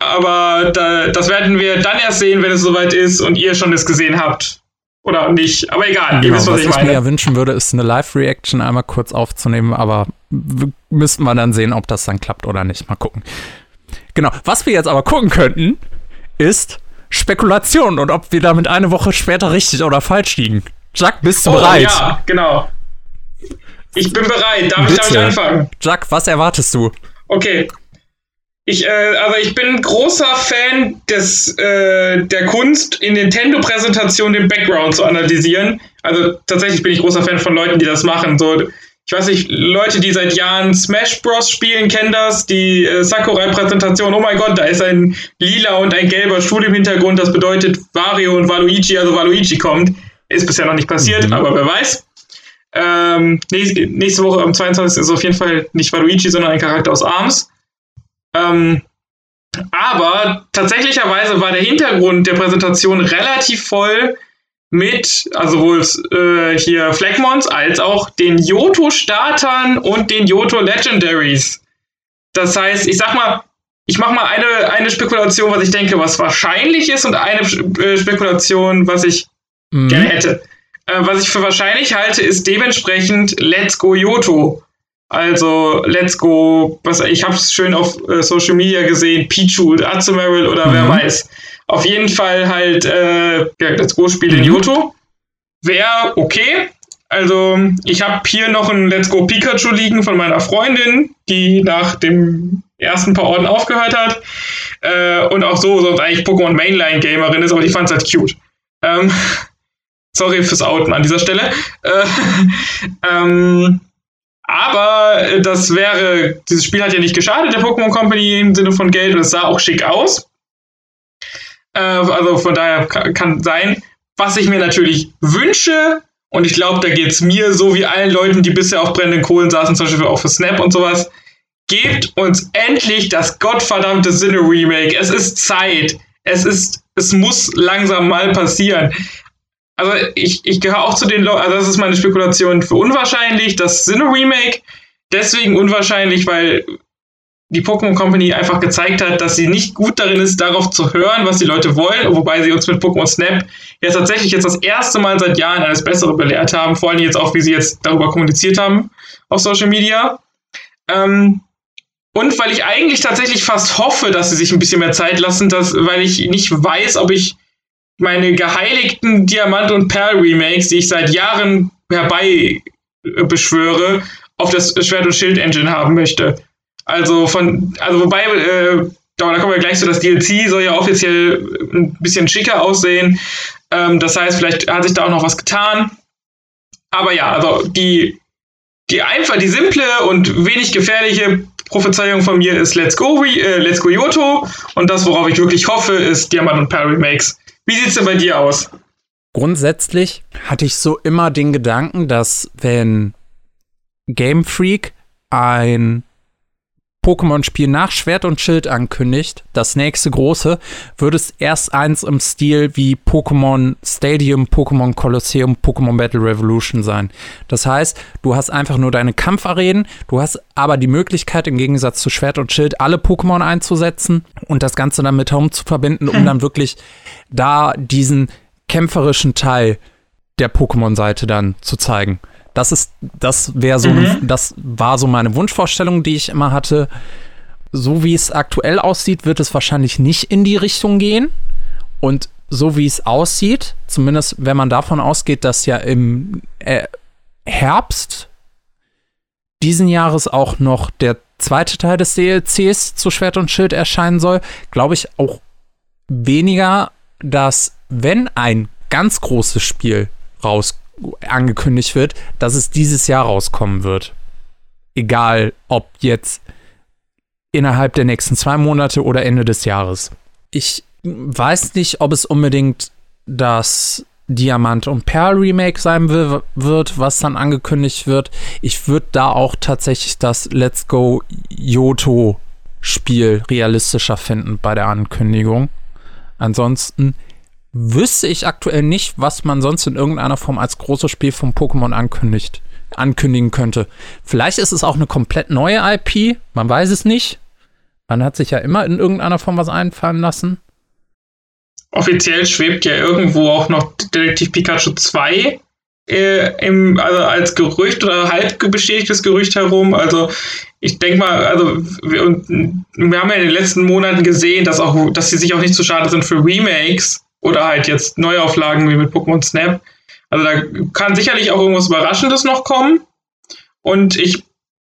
Aber da, das werden wir dann erst sehen, wenn es soweit ist und ihr schon es gesehen habt. Oder nicht. Aber egal, genau, ihr wisst, was, was ich meine. Was ich mir ja wünschen würde, ist eine Live-Reaction einmal kurz aufzunehmen, aber müssten wir dann sehen, ob das dann klappt oder nicht. Mal gucken. Genau. Was wir jetzt aber gucken könnten, ist Spekulation und ob wir damit eine Woche später richtig oder falsch liegen. Jack, bist du Oh, bereit? ja, genau. Ich bin bereit. Darf ich, darf ich Bitte. anfangen? Jack, was erwartest du? Okay. Ich, äh, also ich bin großer Fan des, äh, der Kunst, in Nintendo-Präsentationen den Background zu analysieren. Also tatsächlich bin ich großer Fan von Leuten, die das machen. So, ich weiß nicht, Leute, die seit Jahren Smash Bros. spielen, kennen das. Die äh, Sakurai-Präsentation, oh mein Gott, da ist ein lila und ein gelber Stuhl im Hintergrund. Das bedeutet Wario und Waluigi, also Waluigi kommt. Ist bisher noch nicht passiert, Mhm. aber wer weiß. Ähm, nächste, nächste Woche am 22. ist auf jeden Fall nicht Waluigi, sondern ein Charakter aus ARMS. Ähm, aber tatsächlicherweise war der Hintergrund der Präsentation relativ voll mit, also sowohl äh, hier Flagmons als auch den Yoto-Startern und den Yoto-Legendaries. Das heißt, ich sag mal, ich mache mal eine, eine Spekulation, was ich denke, was wahrscheinlich ist, und eine äh, Spekulation, was ich Mhm. gerne hätte. Äh, was ich für wahrscheinlich halte, ist dementsprechend Let's Go Yoto. Also Let's Go, was ich habe es schön auf äh, Social Media gesehen, Pichu, Azumarill oder wer Mhm. weiß. Auf jeden Fall halt äh, ja, Let's Go Spiel in. Yoto. Wäre okay. Also ich habe hier noch ein Let's Go Pikachu liegen von meiner Freundin, die nach dem ersten paar Orden aufgehört hat. Äh, und auch so sonst eigentlich Pokémon Mainline Gamerin ist, aber die fand es halt cute. Ähm, sorry fürs Outen an dieser Stelle. Äh, ähm, aber äh, das wäre, dieses Spiel hat ja nicht geschadet, der Pokémon Company im Sinne von Geld und es sah auch schick aus. Äh, also von daher kann, kann sein. Was ich mir natürlich wünsche, und ich glaube, da geht es mir so wie allen Leuten, die bisher auf brennenden Kohlen saßen, zum Beispiel auch für Snap und sowas, gebt uns endlich das gottverdammte Sinne Remake. Es ist Zeit. Es ist, es muss langsam mal passieren. Also ich, ich gehöre auch zu den Leuten, also das ist meine Spekulation für unwahrscheinlich, das Sinne Remake. Deswegen unwahrscheinlich, weil die Pokémon Company einfach gezeigt hat, dass sie nicht gut darin ist, darauf zu hören, was die Leute wollen, wobei sie uns mit Pokémon Snap jetzt tatsächlich jetzt das erste Mal seit Jahren alles Bessere belehrt haben, vor allem jetzt auch, wie sie jetzt darüber kommuniziert haben auf Social Media. Ähm, und weil ich eigentlich tatsächlich fast hoffe, dass sie sich ein bisschen mehr Zeit lassen, dass, weil ich nicht weiß, ob ich meine geheiligten Diamant- und Perl-Remakes, die ich seit Jahren herbei äh, auf das Schwert- und Schild-Engine haben möchte. Also von, also wobei, äh, da kommen wir gleich zu, das DLC soll ja offiziell ein bisschen schicker aussehen. Ähm, das heißt, vielleicht hat sich da auch noch was getan. Aber ja, also die, die einfach, die simple und wenig gefährliche Prophezeiung von mir ist Let's Go, äh, Let's Go Yoto. Und das, worauf ich wirklich hoffe, ist Diamant und Perl Remakes. Wie sieht's denn bei dir aus? Grundsätzlich hatte ich so immer den Gedanken, dass wenn Game Freak ein Pokémon-Spiel nach Schwert und Schild ankündigt, das nächste große, wird es erst eins im Stil wie Pokémon Stadium, Pokémon Colosseum, Pokémon Battle Revolution sein. Das heißt, du hast einfach nur deine Kampfarenen, du hast aber die Möglichkeit, im Gegensatz zu Schwert und Schild, alle Pokémon einzusetzen und das Ganze dann mit Home zu verbinden, um dann wirklich da diesen kämpferischen Teil der Pokémon-Seite dann zu zeigen. Das ist, das wäre so, Mhm. das war so meine Wunschvorstellung, die ich immer hatte. So wie es aktuell aussieht, wird es wahrscheinlich nicht in die Richtung gehen. Und so wie es aussieht, zumindest wenn man davon ausgeht, dass ja im äh, Herbst diesen Jahres auch noch der zweite Teil des DLCs zu Schwert und Schild erscheinen soll, glaube ich auch weniger, dass wenn ein ganz großes Spiel raus angekündigt wird, dass es dieses Jahr rauskommen wird. Egal, ob jetzt innerhalb der nächsten zwei Monate oder Ende des Jahres. Ich weiß nicht, ob es unbedingt das Diamant und Perl Remake sein wird, was dann angekündigt wird. Ich würde da auch tatsächlich das Let's Go Yoto Spiel realistischer finden bei der Ankündigung. Ansonsten wüsste ich aktuell nicht, was man sonst in irgendeiner Form als großes Spiel von Pokémon ankündigt, ankündigen könnte. Vielleicht ist es auch eine komplett neue IP, man weiß es nicht. Man hat sich ja immer in irgendeiner Form was einfallen lassen. Offiziell schwebt ja irgendwo auch noch Detektiv Pikachu 2 äh, im, also als Gerücht oder halb bestätigtes Gerücht herum. Also ich denke mal, also wir, wir haben ja in den letzten Monaten gesehen, dass auch, dass sie sich auch nicht zu schade sind für Remakes oder halt jetzt Neuauflagen wie mit Pokémon Snap. Also da kann sicherlich auch irgendwas Überraschendes noch kommen. Und ich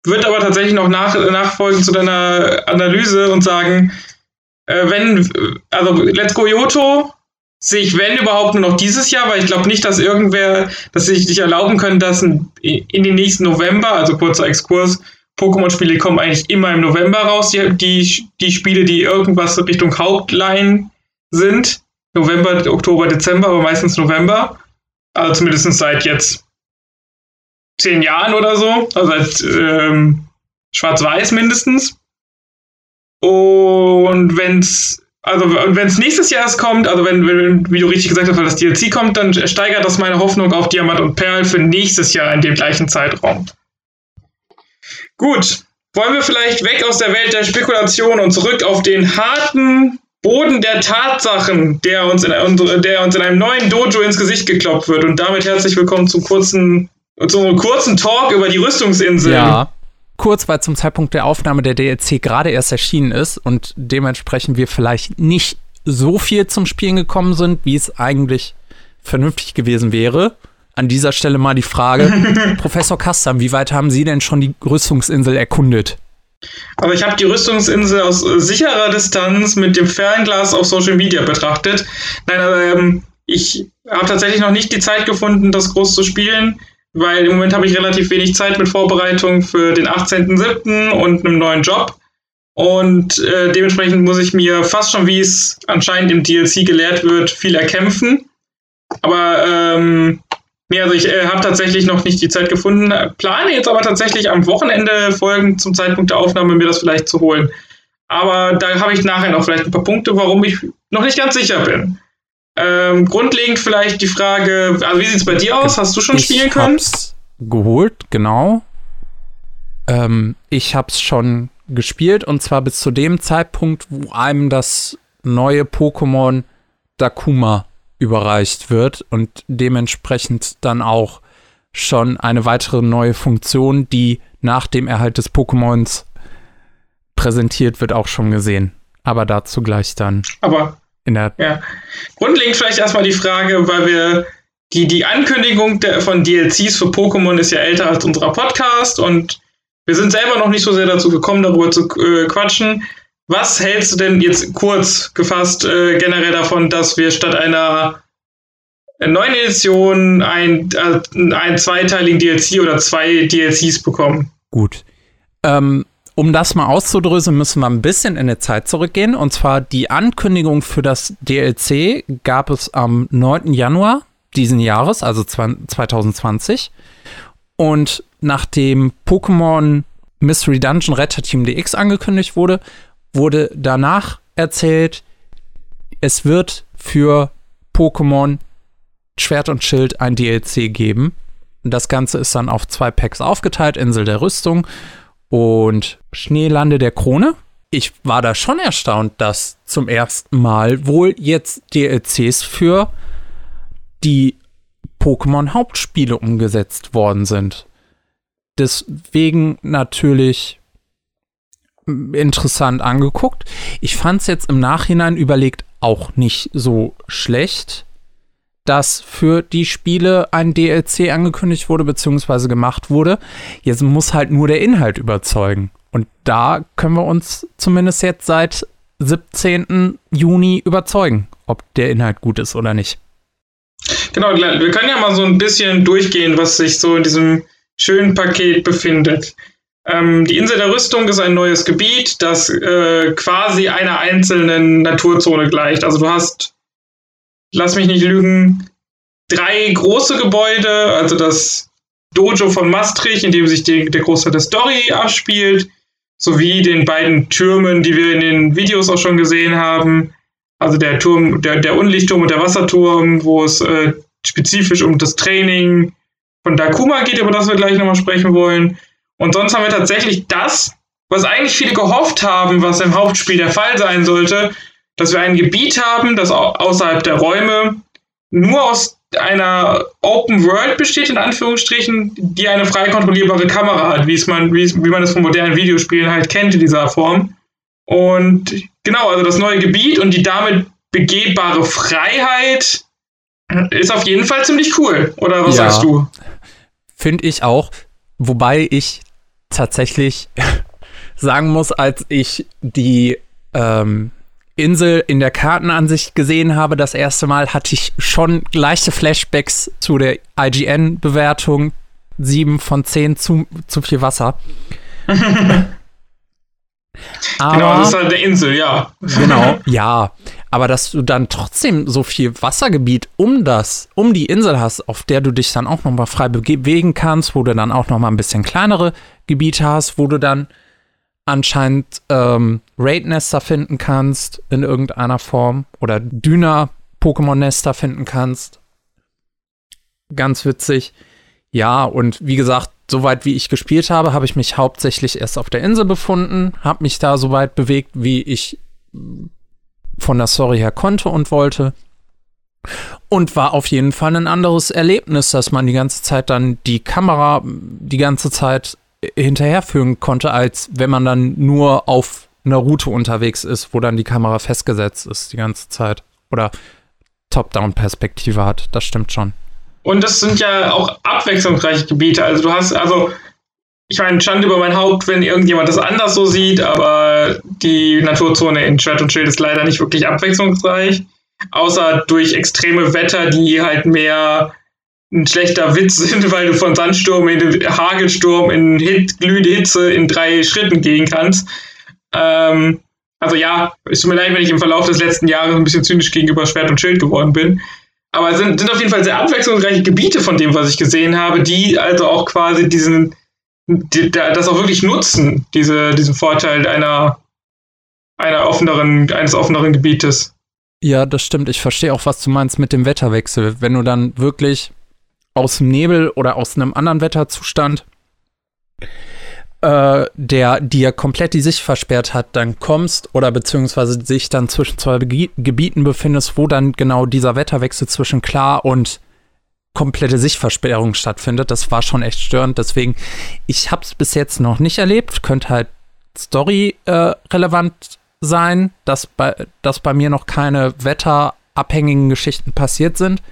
würde aber tatsächlich noch nach, nachfolgen zu deiner Analyse und sagen, äh, wenn, also Let's Go Yoto sehe ich, wenn überhaupt, nur noch dieses Jahr, weil ich glaube nicht, dass irgendwer, dass sich nicht erlauben können, dass in, in den nächsten November, also kurzer Exkurs, Pokémon-Spiele kommen eigentlich immer im November raus, die, die, die Spiele, die irgendwas Richtung Hauptline sind. November, Oktober, Dezember, aber meistens November. Also zumindest seit jetzt zehn Jahren oder so. Also seit ähm, Schwarz-Weiß mindestens. Und wenn es also wenn es nächstes Jahr erst kommt, also wenn, wenn, wie du richtig gesagt hast, weil das DLC kommt, dann steigert das meine Hoffnung auf Diamant und Perl für nächstes Jahr in dem gleichen Zeitraum. Gut, wollen wir vielleicht weg aus der Welt der Spekulation und zurück auf den harten Boden der Tatsachen, der uns in, der uns in einem neuen Dojo ins Gesicht gekloppt wird. Und damit herzlich willkommen zum kurzen, zum kurzen Talk über die Rüstungsinsel. Ja, kurz, weil zum Zeitpunkt der Aufnahme der DLC gerade erst erschienen ist und dementsprechend wir vielleicht nicht so viel zum Spielen gekommen sind, wie es eigentlich vernünftig gewesen wäre. An dieser Stelle mal die Frage, Professor Kastam, wie weit haben Sie denn schon die Rüstungsinsel erkundet? Aber ich habe die Rüstungsinsel aus sicherer Distanz mit dem Fernglas auf Social Media betrachtet. Nein, aber ähm, ich habe tatsächlich noch nicht die Zeit gefunden, das groß zu spielen, weil im Moment habe ich relativ wenig Zeit mit Vorbereitung für den 18.07. und einem neuen Job. Und äh, dementsprechend muss ich mir fast schon, wie es anscheinend im DLC gelehrt wird, viel erkämpfen. Aber ähm, Nee, also ich äh, habe tatsächlich noch nicht die Zeit gefunden, plane jetzt aber tatsächlich am Wochenende Folgen zum Zeitpunkt der Aufnahme mir das vielleicht zu holen. Aber da habe ich nachher noch vielleicht ein paar Punkte, warum ich noch nicht ganz sicher bin. Ähm, grundlegend vielleicht die Frage, also wie sieht es bei dir aus? Hast du schon ich spielen können? Hab's geholt, genau. Ähm, ich habe es schon gespielt und zwar bis zu dem Zeitpunkt, wo einem das neue Pokémon Dakuma überreicht wird und dementsprechend dann auch schon eine weitere neue Funktion, die nach dem Erhalt des Pokémons präsentiert wird, auch schon gesehen. Aber dazu gleich dann. Aber in der. Ja. Grundlegend vielleicht erstmal die Frage, weil wir die, die Ankündigung der, von DLCs für Pokémon ist ja älter als unser Podcast und wir sind selber noch nicht so sehr dazu gekommen, darüber zu äh, quatschen. Was hältst du denn jetzt kurz gefasst äh, generell davon, dass wir statt einer neuen Edition ein, äh, einen zweiteiligen DLC oder zwei DLCs bekommen? Gut. Ähm, um das mal auszudröseln, müssen wir ein bisschen in der Zeit zurückgehen. Und zwar die Ankündigung für das DLC gab es am 9. Januar diesen Jahres, also 2020. Und nachdem Pokémon Mystery Dungeon Retter Team DX angekündigt wurde, wurde danach erzählt, es wird für Pokémon Schwert und Schild ein DLC geben. Das Ganze ist dann auf zwei Packs aufgeteilt: Insel der Rüstung und Schneelande der Krone. Ich war da schon erstaunt, dass zum ersten Mal wohl jetzt DLCs für die Pokémon-Hauptspiele umgesetzt worden sind. Deswegen natürlich interessant angeguckt. Ich fand es jetzt im Nachhinein überlegt auch nicht so schlecht, dass für die Spiele ein DLC angekündigt wurde bzw. gemacht wurde. Jetzt muss halt nur der Inhalt überzeugen. Und da können wir uns zumindest jetzt seit 17. Juni überzeugen, ob der Inhalt gut ist oder nicht. Genau, wir können ja mal so ein bisschen durchgehen, was sich so in diesem schönen Paket befindet. Ähm, die Insel der Rüstung ist ein neues Gebiet, das äh, quasi einer einzelnen Naturzone gleicht. Also du hast, lass mich nicht lügen, drei große Gebäude, also das Dojo von Maastricht, in dem sich die, der Großteil der Story abspielt, sowie den beiden Türmen, die wir in den Videos auch schon gesehen haben. Also der Turm, der, der Unlichtturm und der Wasserturm, wo es äh, spezifisch um das Training von Dakuma geht, über das wir gleich nochmal sprechen wollen. Und sonst haben wir tatsächlich das, was eigentlich viele gehofft haben, was im Hauptspiel der Fall sein sollte, dass wir ein Gebiet haben, das außerhalb der Räume nur aus einer Open World besteht, in Anführungsstrichen, die eine frei kontrollierbare Kamera hat, wie, es man, wie, es, wie man es von modernen Videospielen halt kennt in dieser Form. Und genau, also das neue Gebiet und die damit begehbare Freiheit Ist auf jeden Fall ziemlich cool, oder was Ja. sagst du? Finde ich auch. Wobei ich tatsächlich sagen muss, als ich die ähm, Insel in der Kartenansicht gesehen habe, das erste Mal, hatte ich schon leichte Flashbacks zu der IGN-Bewertung. 7 von 10 zu, zu viel Wasser. Aber, Genau, das ist halt eine Insel, ja. Genau, ja. Aber dass du dann trotzdem so viel Wassergebiet um das, um die Insel hast, auf der du dich dann auch nochmal frei bewegen kannst, wo du dann auch nochmal ein bisschen kleinere Gebiete hast, wo du dann anscheinend ähm, Raid-Nester finden kannst in irgendeiner Form oder Düner-Pokémon-Nester finden kannst. Ganz witzig. Ja, und wie gesagt, soweit wie ich gespielt habe, habe ich mich hauptsächlich erst auf der Insel befunden, habe mich da so weit bewegt, wie ich von der Story her konnte und wollte. Und war auf jeden Fall ein anderes Erlebnis, dass man die ganze Zeit dann die Kamera die ganze Zeit hinterherführen konnte, als wenn man dann nur auf einer Route unterwegs ist, wo dann die Kamera festgesetzt ist die ganze Zeit. Oder Top-Down-Perspektive hat. Das stimmt schon. Und das sind ja auch abwechslungsreiche Gebiete. Also du hast, also, ich meine, Schande über mein Haupt, wenn irgendjemand das anders so sieht, aber die Naturzone in Schwert und Schild ist leider nicht wirklich abwechslungsreich. Außer durch extreme Wetter, die halt mehr ein schlechter Witz sind, weil du von Sandsturm in Hagelsturm in Hit, glühende Hitze in drei Schritten gehen kannst. Ähm, also ja, es tut mir leid, wenn ich im Verlauf des letzten Jahres ein bisschen zynisch gegenüber Schwert und Schild geworden bin. Aber es sind, sind auf jeden Fall sehr abwechslungsreiche Gebiete von dem, was ich gesehen habe, die also auch quasi diesen, die, das auch wirklich nutzen, diese, diesen Vorteil einer, einer offeneren, eines offeneren Gebietes. Ja, das stimmt. Ich verstehe auch, was du meinst mit dem Wetterwechsel. Wenn du dann wirklich aus dem Nebel oder aus einem anderen Wetterzustand, äh, der dir komplett die Sicht versperrt hat, dann kommst oder beziehungsweise sich dann zwischen zwei Begi Gebieten befindest, wo dann genau dieser Wetterwechsel zwischen klar und komplette Sichtversperrung stattfindet. Das war schon echt störend. Deswegen, ich habe es bis jetzt noch nicht erlebt. Könnte halt Story äh, relevant sein, dass bei, dass bei mir noch keine wetterabhängigen Geschichten passiert sind.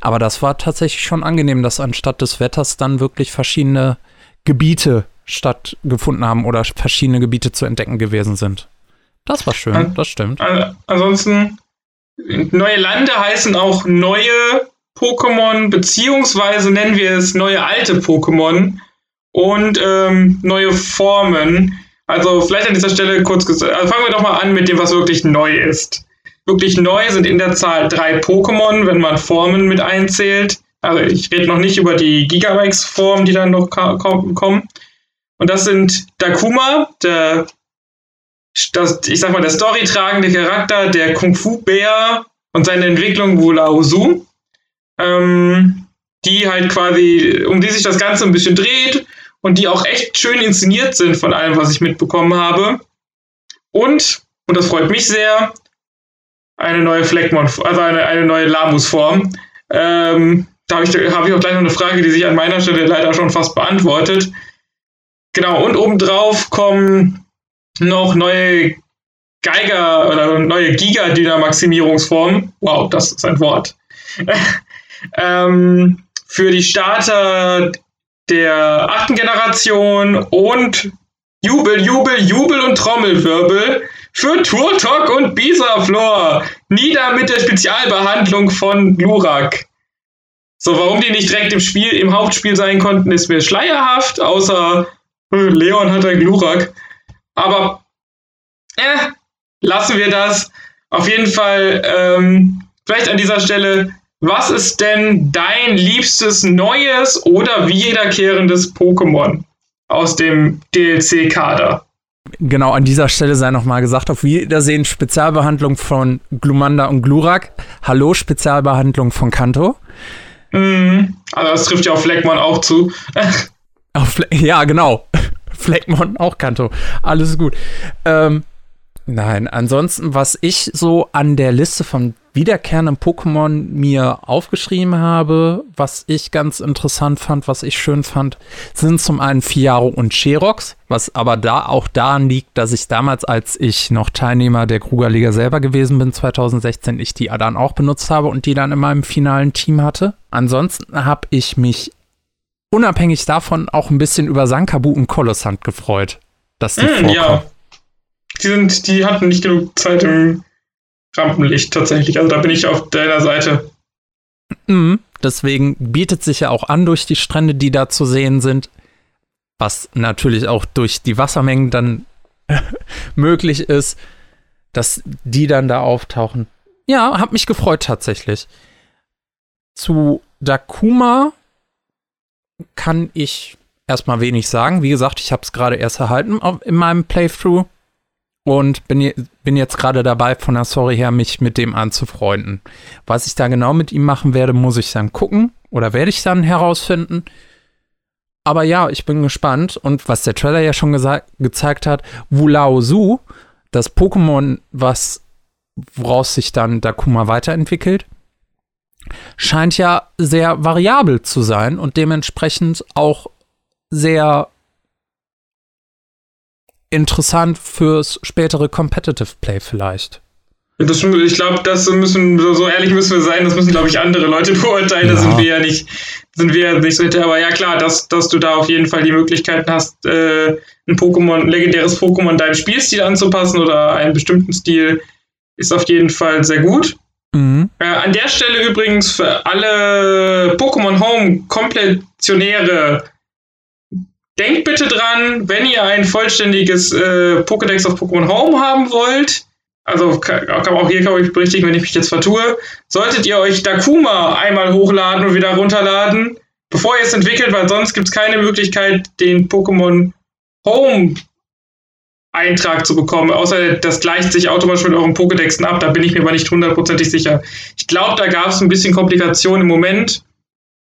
Aber das war tatsächlich schon angenehm, dass anstatt des Wetters dann wirklich verschiedene Gebiete stattgefunden haben oder verschiedene Gebiete zu entdecken gewesen sind. Das war schön, An- das stimmt. Äh, ansonsten, neue Lande heißen auch neue Pokémon, beziehungsweise nennen wir es neue alte Pokémon und ähm, neue Formen. Also vielleicht an dieser Stelle kurz gesagt, also fangen wir doch mal an mit dem, was wirklich neu ist. Wirklich neu sind in der Zahl drei Pokémon, wenn man Formen mit einzählt. Also ich rede noch nicht über die Gigamax-Formen, die dann noch kommen. Und das sind Dakuma, der das, ich sag mal, der storytragende Charakter, der Kung-Fu-Bär und seine Entwicklung Wulausu, ähm, die halt quasi, um die sich das Ganze ein bisschen dreht und die auch echt schön inszeniert sind von allem, was ich mitbekommen habe. Und, und das freut mich sehr, eine neue Fleckmon, also eine, eine neue Lamus-Form. Ähm, da habe ich, hab ich auch gleich noch eine Frage, die sich an meiner Stelle leider schon fast beantwortet. Genau, und obendrauf kommen noch neue Geiger oder neue Giga-Dynamaximierungsformen. Wow, das ist ein Wort. ähm, für die Starter der achten Generation und Jubel, Jubel, Jubel und Trommelwirbel für Turtok und Bisaflor. Nieder mit der Spezialbehandlung von Glurak. So, warum die nicht direkt im Spiel, im Hauptspiel sein konnten, ist mir schleierhaft, außer Leon hat ein Glurak. Aber äh, lassen wir das. Auf jeden Fall, ähm, vielleicht an dieser Stelle, was ist denn dein liebstes neues oder wiederkehrendes Pokémon aus dem DLC-Kader? Genau, an dieser Stelle sei nochmal gesagt, auf Wiedersehen Spezialbehandlung von Glumanda und Glurak. Hallo, Spezialbehandlung von Kanto. Mhm. Also das trifft ja auf Fleckmon auch zu. Ja, genau. Fleckmon auch Kanto. Alles gut. Ähm, Nein, ansonsten, was ich so an der Liste von wiederkehrenden Pokémon mir aufgeschrieben habe, was ich ganz interessant fand, was ich schön fand, sind zum einen Fiaro und Cherox, was aber da auch daran liegt, dass ich damals, als ich noch Teilnehmer der Krugerliga selber gewesen bin, 2016, ich die dann auch benutzt habe und die dann in meinem finalen Team hatte. Ansonsten habe ich mich unabhängig davon auch ein bisschen über Sankabu und Kolossand gefreut, dass die mm, vorkommen. Ja die, sind, die hatten nicht genug Zeit im Rampenlicht tatsächlich. Also da bin ich auf deiner Seite. Mhm. Deswegen bietet sich ja auch an durch die Strände, die da zu sehen sind, was natürlich auch durch die Wassermengen dann möglich ist, dass die dann da auftauchen. Ja, hat mich gefreut tatsächlich. Zu Dakuma kann ich erstmal wenig sagen. Wie gesagt, ich habe es gerade erst erhalten in meinem Playthrough und bin, bin jetzt gerade dabei, von der Story her mich mit dem anzufreunden. Was ich da genau mit ihm machen werde, muss ich dann gucken oder werde ich dann herausfinden. Aber ja, ich bin gespannt. Und was der Trailer ja schon gezeigt hat, Wulao Su, das Pokémon, was woraus sich dann Dakuma weiterentwickelt, scheint ja sehr variabel zu sein und dementsprechend auch sehr interessant fürs spätere Competitive Play vielleicht. Das, ich glaube, das müssen, so, ehrlich müssen wir sein, das müssen, glaube ich, andere Leute beurteilen. Ja. Da sind wir ja nicht, sind wir ja nicht so hinterher. Aber ja, klar, dass, dass du da auf jeden Fall die Möglichkeiten hast, äh, ein Pokémon, ein legendäres Pokémon deinem Spielstil anzupassen oder einen bestimmten Stil, ist auf jeden Fall sehr gut. Mhm. Äh, an der Stelle übrigens für alle Pokémon Home Komplettionäre Denkt bitte dran, wenn ihr ein vollständiges äh, Pokédex auf Pokémon Home haben wollt, also kann, auch hier kann ich berichtigen, wenn ich mich jetzt vertue, solltet ihr euch Dakuma einmal hochladen und wieder runterladen, bevor ihr es entwickelt, weil sonst gibt es keine Möglichkeit, den Pokémon Home Eintrag zu bekommen, außer das gleicht sich automatisch mit euren Pokédexen ab, da bin ich mir aber nicht hundertprozentig sicher. Ich glaube, da gab es ein bisschen Komplikationen im Moment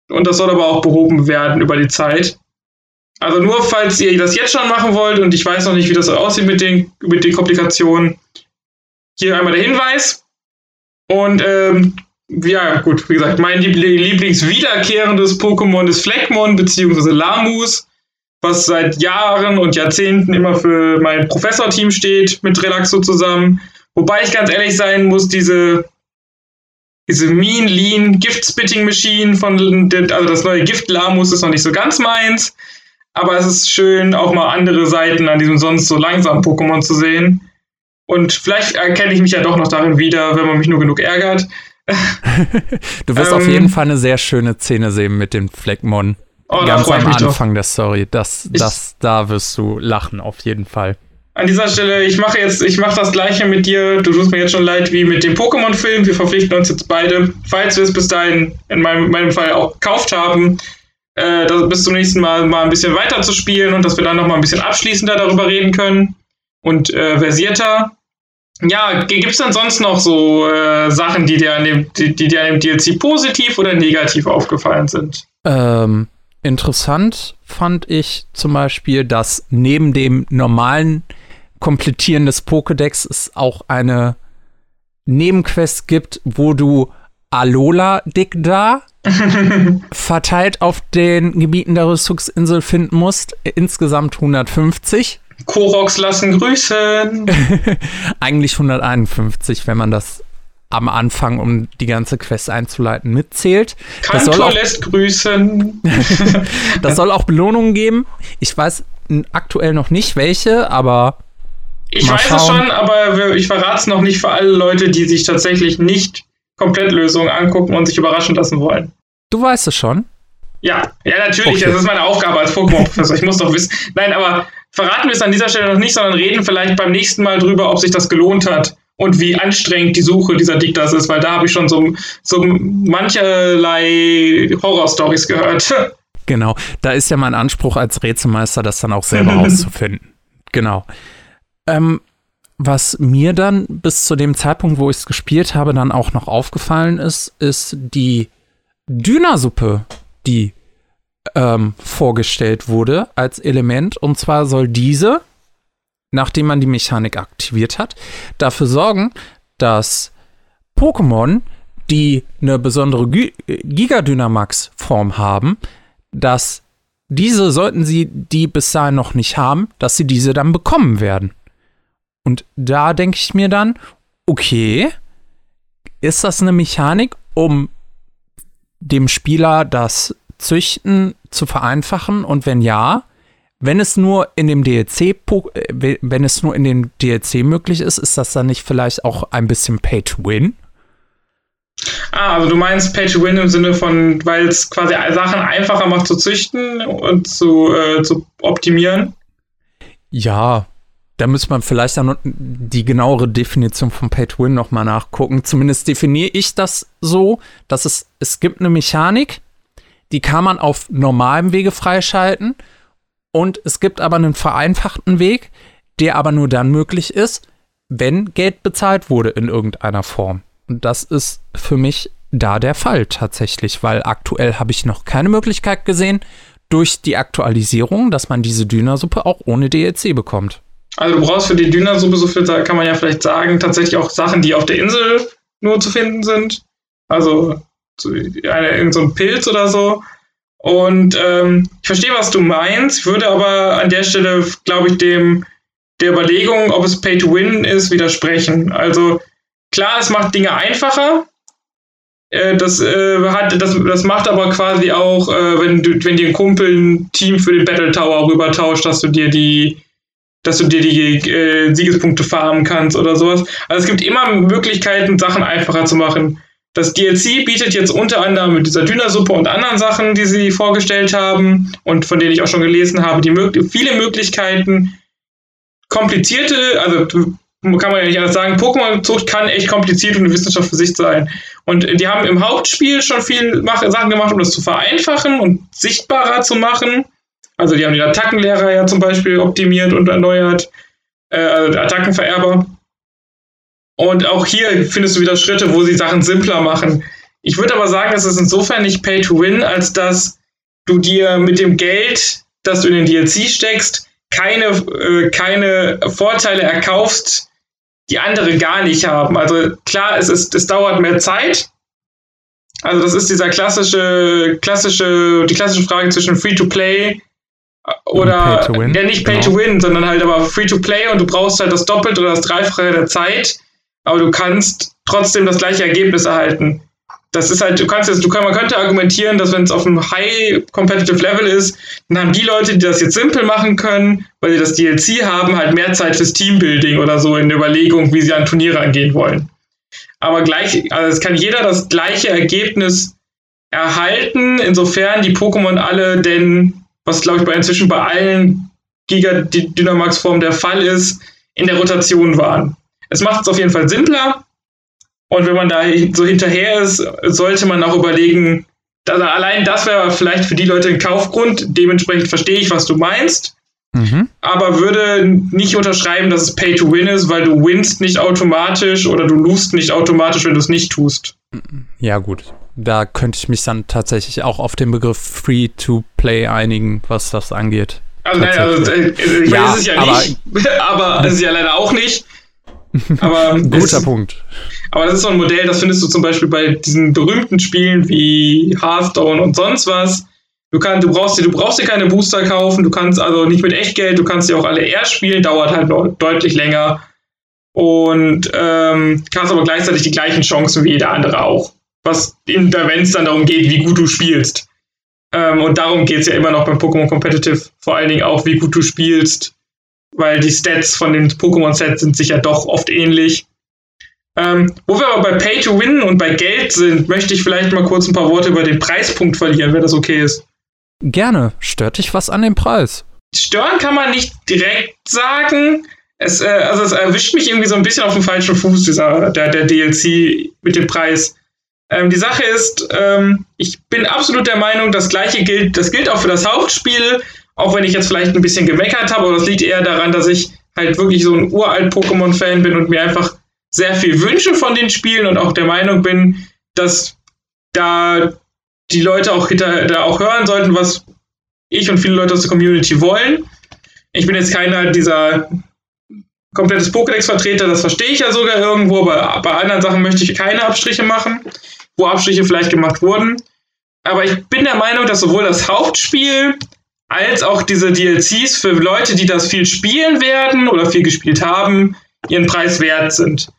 und das soll aber auch behoben werden über die Zeit. Also nur falls ihr das jetzt schon machen wollt und ich weiß noch nicht, wie das aussieht mit den, mit den Komplikationen, hier einmal der Hinweis. Und ähm, ja, gut, wie gesagt, mein Lieblingswiederkehrendes Pokémon ist Fleckmon bzw. Lamus, was seit Jahren und Jahrzehnten immer für mein Professorteam steht, mit Relaxo zusammen. Wobei ich ganz ehrlich sein muss, diese, diese Mean Lean Gift Spitting Machine von, also das neue Gift Lamus ist noch nicht so ganz meins aber es ist schön, auch mal andere Seiten an diesem sonst so langsamen Pokémon zu sehen. Und vielleicht erkenne ich mich ja doch noch darin wieder, wenn man mich nur genug ärgert. du wirst ähm, auf jeden Fall eine sehr schöne Szene sehen mit dem Fleckmon. Oh, Ganz am Anfang doch. der Story. Das, das, da wirst du lachen, auf jeden Fall. An dieser Stelle, ich mache jetzt, ich mache das gleiche mit dir. Du tust mir jetzt schon leid wie mit dem Pokémon-Film. Wir verpflichten uns jetzt beide, falls wir es bis dahin in meinem, meinem Fall auch gekauft haben, äh, bis zum nächsten Mal mal ein bisschen weiter zu spielen und dass wir dann noch mal ein bisschen abschließender darüber reden können und äh, versierter. Ja, gibt es denn sonst noch so äh, Sachen, die dir, an dem, die, die dir an dem DLC positiv oder negativ aufgefallen sind? Ähm, interessant fand ich zum Beispiel, dass neben dem normalen Komplettieren des Pokédex es auch eine Nebenquest gibt, wo du Alola Dick da verteilt auf den Gebieten der Rüstungsinsel finden musst. Insgesamt 150. Korox lassen grüßen. Eigentlich 151, wenn man das am Anfang, um die ganze Quest einzuleiten, mitzählt. Kantor lässt grüßen. das soll auch Belohnungen geben. Ich weiß aktuell noch nicht welche, aber. Ich weiß schauen. es schon, aber ich verrate es noch nicht für alle Leute, die sich tatsächlich nicht Komplettlösungen angucken und sich überraschen lassen wollen. Du weißt es schon? Ja, ja, natürlich. Okay. Das ist meine Aufgabe als Pokémon-Professor. Ich muss doch wissen. Nein, aber verraten wir es an dieser Stelle noch nicht, sondern reden vielleicht beim nächsten Mal drüber, ob sich das gelohnt hat und wie anstrengend die Suche dieser Diktas ist, weil da habe ich schon so, so mancherlei Horror-Stories gehört. Genau, da ist ja mein Anspruch als Rätselmeister, das dann auch selber rauszufinden. Genau. Ähm, was mir dann bis zu dem Zeitpunkt, wo ich es gespielt habe, dann auch noch aufgefallen ist, ist die Dünasuppe, die ähm, vorgestellt wurde als Element. Und zwar soll diese nachdem man die Mechanik aktiviert hat, dafür sorgen, dass Pokémon, die eine besondere Giga-Dynamax-Form haben, dass diese, sollten sie die bis dahin noch nicht haben, dass sie diese dann bekommen werden. Und da denke ich mir dann, okay, ist das eine Mechanik, um dem Spieler das Züchten zu vereinfachen? Und wenn ja, wenn es nur in dem DLC, äh, wenn es nur in dem DLC möglich ist, ist das dann nicht vielleicht auch ein bisschen Pay to Win? Ah, also du meinst Pay to Win im Sinne von, weil es quasi Sachen einfacher macht zu züchten und zu, äh, zu optimieren? Ja, da müsste man vielleicht dann die genauere Definition von Pay to Win nochmal nachgucken. Zumindest definiere ich das so, dass es, es gibt eine Mechanik, die kann man auf normalem Wege freischalten und es gibt aber einen vereinfachten Weg, der aber nur dann möglich ist, wenn Geld bezahlt wurde in irgendeiner Form. Und das ist für mich da der Fall tatsächlich, weil aktuell habe ich noch keine Möglichkeit gesehen, durch die Aktualisierung, dass man diese Dünasuppe auch ohne DLC bekommt. Also du brauchst für die Dünasuppe, so viel kann man ja vielleicht sagen, tatsächlich auch Sachen, die auf der Insel nur zu finden sind. Also eine, irgend so Pilz oder so. Und ähm, ich verstehe, was du meinst, würde aber an der Stelle, glaube ich, dem der Überlegung, ob es Pay to Win ist, widersprechen. Also Klar, es macht Dinge einfacher. Äh, das, äh, hat, das, das macht aber quasi auch, äh, wenn, du, wenn dir ein Kumpel ein Team für den Battle Tower rübertauscht, dass du dir die, dass du dir die äh, Siegespunkte farmen kannst oder sowas. Also es gibt immer Möglichkeiten, Sachen einfacher zu machen. Das DLC bietet jetzt unter anderem mit dieser Dünnersuppe und anderen Sachen, die sie vorgestellt haben und von denen ich auch schon gelesen habe, die viele Möglichkeiten, komplizierte, also kann man ja nicht anders sagen, Pokémon-Zucht kann echt kompliziert und eine Wissenschaft für sich sein. Und die haben im Hauptspiel schon viel Sachen gemacht, um das zu vereinfachen und sichtbarer zu machen. Also die haben den Attackenlehrer ja zum Beispiel optimiert und erneuert, äh, also Attackenvererber. Und auch hier findest du wieder Schritte, wo sie Sachen simpler machen. Ich würde aber sagen, es ist insofern nicht Pay to Win, als dass du dir mit dem Geld, das du in den DLC steckst, keine, äh, keine Vorteile erkaufst, die andere gar nicht haben. Also klar, es, ist, es dauert mehr Zeit. Also das ist dieser klassische, klassische, die klassische Frage zwischen Free-to-Play oder ja nicht Pay genau. to Win, sondern halt aber Free to Play und du brauchst halt das Doppelte oder das Dreifache der Zeit, aber du kannst trotzdem das gleiche Ergebnis erhalten das ist halt, du kannst jetzt, du kann, man könnte argumentieren, dass wenn es auf einem High Competitive Level ist, dann haben die Leute, die das jetzt simpel machen können, weil sie das DLC haben, halt mehr Zeit fürs Teambuilding oder so in der Überlegung, wie sie an Turniere angehen wollen. Aber gleich, also es kann jeder das gleiche Ergebnis erhalten, insofern die Pokémon alle denn, was glaube ich bei inzwischen bei allen Giga Dynamax Formen der Fall ist, in der Rotation waren. Es macht es auf jeden Fall simpler, und wenn man da so hinterher ist, sollte man auch überlegen, also allein das wäre vielleicht für die Leute ein Kaufgrund. Dementsprechend verstehe ich, was du meinst. Mhm. Aber würde nicht unterschreiben, dass es Pay to Win ist, weil du winst nicht automatisch oder du lust nicht automatisch, wenn du es nicht tust. Ja, gut. Da könnte ich mich dann tatsächlich auch auf den Begriff Free to Play einigen, was das angeht. Also, nein, also äh, ich ja, weiß es ja aber, nicht, aber es ist ja leider auch nicht. Aber Guter es, Punkt. Aber das ist so ein Modell, das findest du zum Beispiel bei diesen berühmten Spielen wie Hearthstone und sonst was. Du, kann, du, brauchst dir, du brauchst dir keine Booster kaufen, du kannst also nicht mit Echtgeld, du kannst dir auch alle eher spielen, dauert halt deutlich länger. Und ähm, hast aber gleichzeitig die gleichen Chancen wie jeder andere auch. Was in der, wenn es dann darum geht, wie gut du spielst. Ähm, und darum geht es ja immer noch beim Pokémon Competitive, vor allen Dingen auch, wie gut du spielst, weil die Stats von den Pokémon-Sets sind sicher doch oft ähnlich. Ähm, wo wir aber bei Pay to Win und bei Geld sind, möchte ich vielleicht mal kurz ein paar Worte über den Preispunkt verlieren, wenn das okay ist. Gerne. Stört dich was an dem Preis? Stören kann man nicht direkt sagen. Es, äh, also es erwischt mich irgendwie so ein bisschen auf dem falschen Fuß, dieser, der, der DLC mit dem Preis. Ähm, die Sache ist, ähm, ich bin absolut der Meinung, das gleiche gilt, das gilt auch für das Hauptspiel, auch wenn ich jetzt vielleicht ein bisschen gemeckert habe, aber das liegt eher daran, dass ich halt wirklich so ein uralt Pokémon-Fan bin und mir einfach sehr viel wünsche von den Spielen und auch der Meinung bin, dass da die Leute auch hinter, da auch hören sollten, was ich und viele Leute aus der Community wollen. Ich bin jetzt keiner dieser komplettes Pokédex-Vertreter, das verstehe ich ja sogar irgendwo, aber bei anderen Sachen möchte ich keine Abstriche machen, wo Abstriche vielleicht gemacht wurden. Aber ich bin der Meinung, dass sowohl das Hauptspiel als auch diese DLCs für Leute, die das viel spielen werden oder viel gespielt haben, ihren Preis wert sind.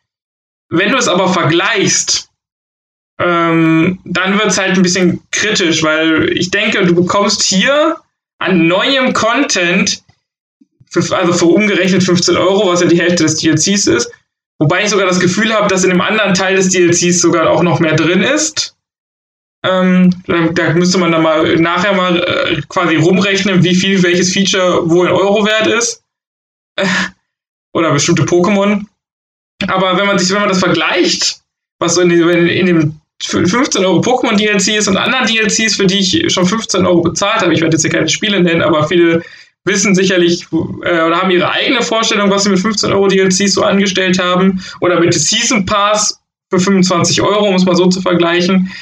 Wenn du es aber vergleichst, ähm, dann wird es halt ein bisschen kritisch, weil ich denke, du bekommst hier an neuem Content, für, also für umgerechnet 15 Euro, was ja die Hälfte des DLCs ist. Wobei ich sogar das Gefühl habe, dass in dem anderen Teil des DLCs sogar auch noch mehr drin ist. Ähm, da müsste man dann mal nachher mal äh, quasi rumrechnen, wie viel welches Feature wo in Euro wert ist. Äh, oder bestimmte Pokémon. Aber wenn man sich, wenn man das vergleicht, was so in, in, in dem 15 Euro Pokémon DLCs und anderen DLCs, für die ich schon 15 Euro bezahlt habe, ich werde jetzt hier keine Spiele nennen, aber viele wissen sicherlich äh, oder haben ihre eigene Vorstellung, was sie mit 15 Euro DLCs so angestellt haben oder mit Season Pass für 25 Euro, um es mal so zu vergleichen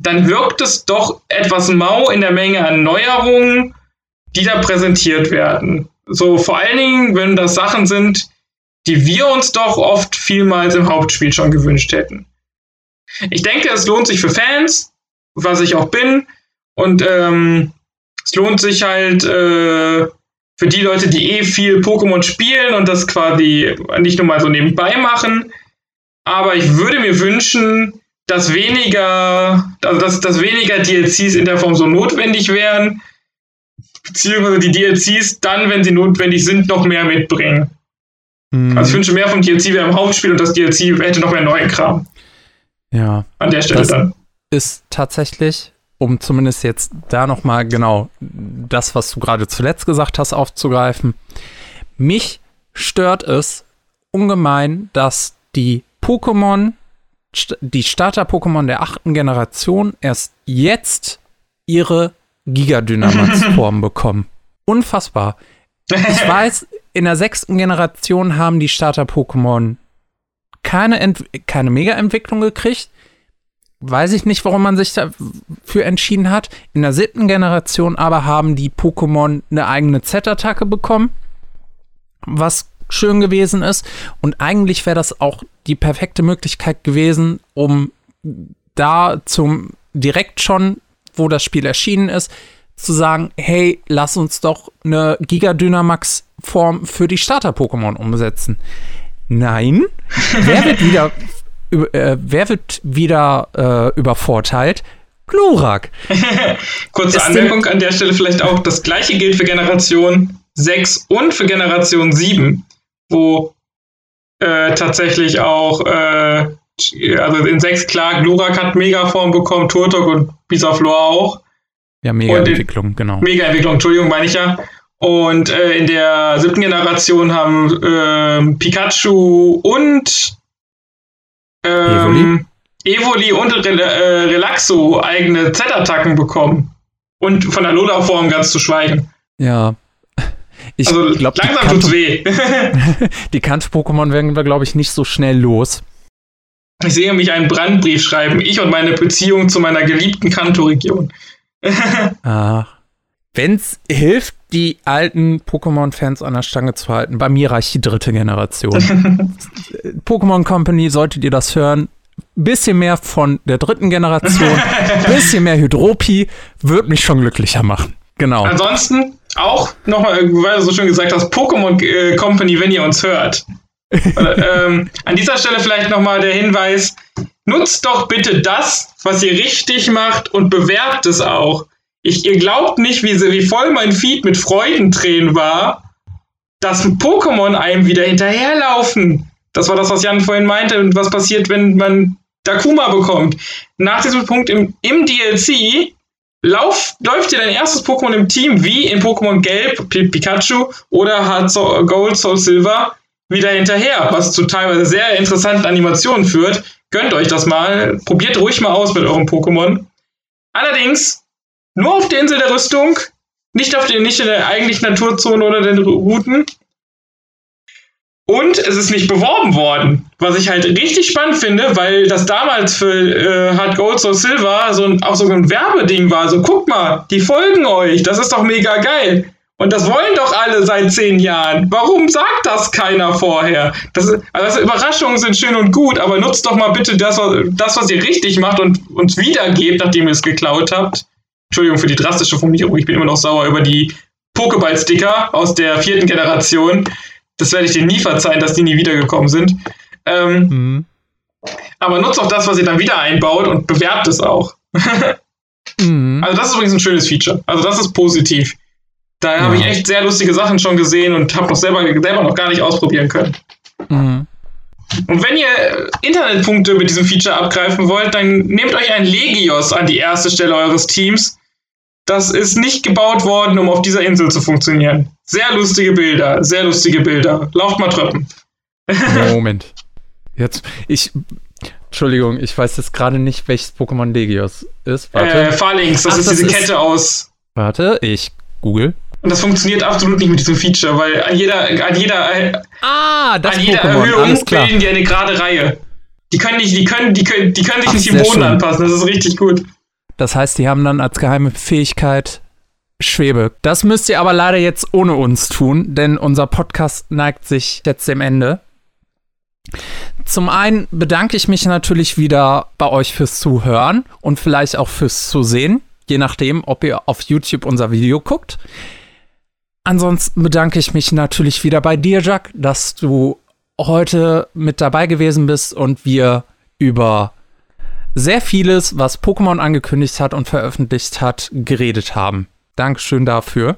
dann wirkt es doch etwas mau in der Menge an Neuerungen, die da präsentiert werden. So vor allen Dingen, wenn das Sachen sind, die wir uns doch oft vielmals im Hauptspiel schon gewünscht hätten. Ich denke, es lohnt sich für Fans, was ich auch bin, und ähm, es lohnt sich halt äh, für die Leute, die eh viel Pokémon spielen und das quasi nicht nur mal so nebenbei machen. Aber ich würde mir wünschen, dass weniger, also dass, dass weniger DLCs in der Form so notwendig wären, beziehungsweise die DLCs dann, wenn sie notwendig sind, noch mehr mitbringen. Mhm. Also ich wünsche mehr vom DLC wäre im Hauptspiel und das DLC hätte noch mehr neuen Kram. Ja. An der Stelle das dann. Ist tatsächlich, um zumindest jetzt da nochmal genau das, was du gerade zuletzt gesagt hast, aufzugreifen. Mich stört es ungemein, dass die Pokémon die Starter-Pokémon der achten Generation erst jetzt ihre Giga-Dynamax-Form bekommen. Unfassbar. Ich weiß, in der sechsten Generation haben die Starter-Pokémon keine, Ent keine Mega-Entwicklung gekriegt. Weiß ich nicht, warum man sich dafür entschieden hat. In der siebten Generation aber haben die Pokémon eine eigene Z-Attacke bekommen. Was schön gewesen ist. Und eigentlich wäre das auch die perfekte Möglichkeit gewesen, um da zum direkt schon, wo das Spiel erschienen ist, zu sagen, hey, lass uns doch eine Giga Dynamax Form für die Starter-Pokémon umsetzen. Nein, wer wird wieder, äh, wer wird wieder äh, übervorteilt? Glurak. Kurze ist Anmerkung an der Stelle vielleicht auch, das gleiche gilt für Generation 6 und für Generation 7 wo äh, tatsächlich auch, äh, also in 6 klar, Glurak hat Megaform bekommen, Turtok und Bisaflor auch. Ja, Mega-Entwicklung, genau. Mega-Entwicklung, Entschuldigung, meine ich ja. Und äh, in der siebten Generation haben äh, Pikachu und ähm, Evoli? Evoli und Re äh, Relaxo eigene Z-Attacken bekommen. Und von der Lola-Form ganz zu schweigen. Ja, ich also glaub, langsam tut's weh. die Kant-Pokémon werden wir, glaube ich, nicht so schnell los. Ich sehe mich einen Brandbrief schreiben. Ich und meine Beziehung zu meiner geliebten Kanto-Region. Ach. Wenn's hilft, die alten Pokémon-Fans an der Stange zu halten, bei mir reicht die dritte Generation. Pokémon Company, solltet ihr das hören, bisschen mehr von der dritten Generation, bisschen mehr Hydropi, würde mich schon glücklicher machen. Genau. Ansonsten auch nochmal, weil du so schön gesagt hast, Pokémon äh, Company, wenn ihr uns hört. ähm, an dieser Stelle vielleicht nochmal der Hinweis, nutzt doch bitte das, was ihr richtig macht und bewerbt es auch. Ich, ihr glaubt nicht, wie, wie voll mein Feed mit Freudentränen war, dass Pokémon einem wieder hinterherlaufen. Das war das, was Jan vorhin meinte und was passiert, wenn man Dakuma bekommt. Nach diesem Punkt im, im DLC Lauf, läuft dir dein erstes Pokémon im Team wie in Pokémon Gelb, Pikachu oder Heart Soul, Gold, Soul Silver wieder hinterher, was zu teilweise sehr interessanten Animationen führt. Gönnt euch das mal, probiert ruhig mal aus mit eurem Pokémon. Allerdings nur auf der Insel der Rüstung, nicht auf den, nicht in der eigentlichen Naturzone oder den Routen. Und es ist nicht beworben worden, was ich halt richtig spannend finde, weil das damals für äh, Hard Gold so Silver so ein, auch so ein Werbeding war. So, guck mal, die folgen euch, das ist doch mega geil. Und das wollen doch alle seit zehn Jahren. Warum sagt das keiner vorher? Das also Überraschungen sind schön und gut, aber nutzt doch mal bitte das, was, das, was ihr richtig macht und uns wiedergebt, nachdem ihr es geklaut habt. Entschuldigung für die drastische Formulierung, ich bin immer noch sauer über die Pokéball-Sticker aus der vierten Generation. Das werde ich dir nie verzeihen, dass die nie wiedergekommen sind. Ähm, mhm. Aber nutzt auch das, was ihr dann wieder einbaut und bewerbt es auch. mhm. Also das ist übrigens ein schönes Feature. Also das ist positiv. Da ja. habe ich echt sehr lustige Sachen schon gesehen und habe noch selber, selber noch gar nicht ausprobieren können. Mhm. Und wenn ihr Internetpunkte mit diesem Feature abgreifen wollt, dann nehmt euch ein Legios an die erste Stelle eures Teams. Das ist nicht gebaut worden, um auf dieser Insel zu funktionieren. Sehr lustige Bilder, sehr lustige Bilder. Lauft mal Treppen. Moment. Jetzt, ich, Entschuldigung, ich weiß jetzt gerade nicht, welches Pokémon Legios ist. Warte. Äh, Phalanx, das Ach, ist das diese ist, Kette aus. Warte, ich google. Und das funktioniert absolut nicht mit diesem Feature, weil an jeder, an jeder, ah, das an jeder Erhöhung bilden die eine gerade Reihe. Die können nicht, die können, die können, die können sich Ach, nicht im Boden schön. anpassen. Das ist richtig gut. Das heißt, die haben dann als geheime Fähigkeit Schwebe. Das müsst ihr aber leider jetzt ohne uns tun, denn unser Podcast neigt sich jetzt dem Ende. Zum einen bedanke ich mich natürlich wieder bei euch fürs Zuhören und vielleicht auch fürs Zusehen, je nachdem, ob ihr auf YouTube unser Video guckt. Ansonsten bedanke ich mich natürlich wieder bei dir, Jack, dass du heute mit dabei gewesen bist und wir über sehr vieles, was Pokémon angekündigt hat und veröffentlicht hat, geredet haben. Dankeschön dafür.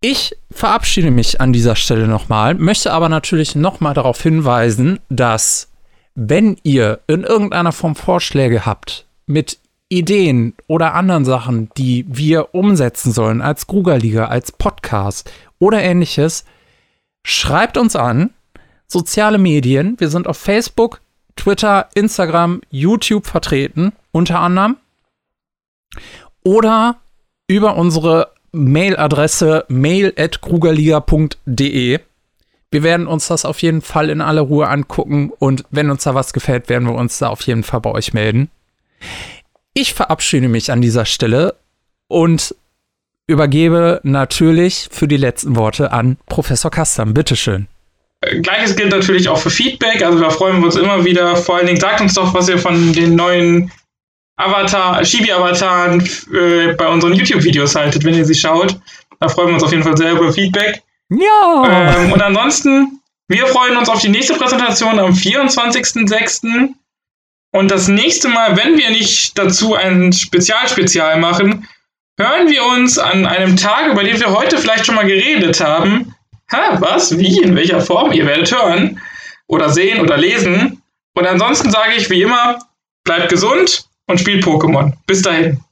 Ich verabschiede mich an dieser Stelle nochmal, möchte aber natürlich nochmal darauf hinweisen, dass wenn ihr in irgendeiner Form Vorschläge habt mit Ideen oder anderen Sachen, die wir umsetzen sollen als Grugerliga, als Podcast oder ähnliches, schreibt uns an. Soziale Medien, wir sind auf Facebook, Twitter, Instagram, YouTube vertreten, unter anderem. Oder über unsere Mailadresse mail.krugerliga.de. Wir werden uns das auf jeden Fall in aller Ruhe angucken und wenn uns da was gefällt, werden wir uns da auf jeden Fall bei euch melden. Ich verabschiede mich an dieser Stelle und übergebe natürlich für die letzten Worte an Professor Kastam. Bitteschön. Gleiches gilt natürlich auch für Feedback. Also da freuen wir uns immer wieder. Vor allen Dingen sagt uns doch, was ihr von den neuen Avatar, Shibi-Avataren äh, bei unseren YouTube-Videos haltet, wenn ihr sie schaut. Da freuen wir uns auf jeden Fall sehr über Feedback. Ja! Ähm, und ansonsten, wir freuen uns auf die nächste Präsentation am 24.06. Und das nächste Mal, wenn wir nicht dazu ein Spezialspezial machen, hören wir uns an einem Tag, über den wir heute vielleicht schon mal geredet haben. Ha, was? Wie? In welcher Form? Ihr werdet hören oder sehen oder lesen. Und ansonsten sage ich wie immer, bleibt gesund und spielt Pokémon. Bis dahin.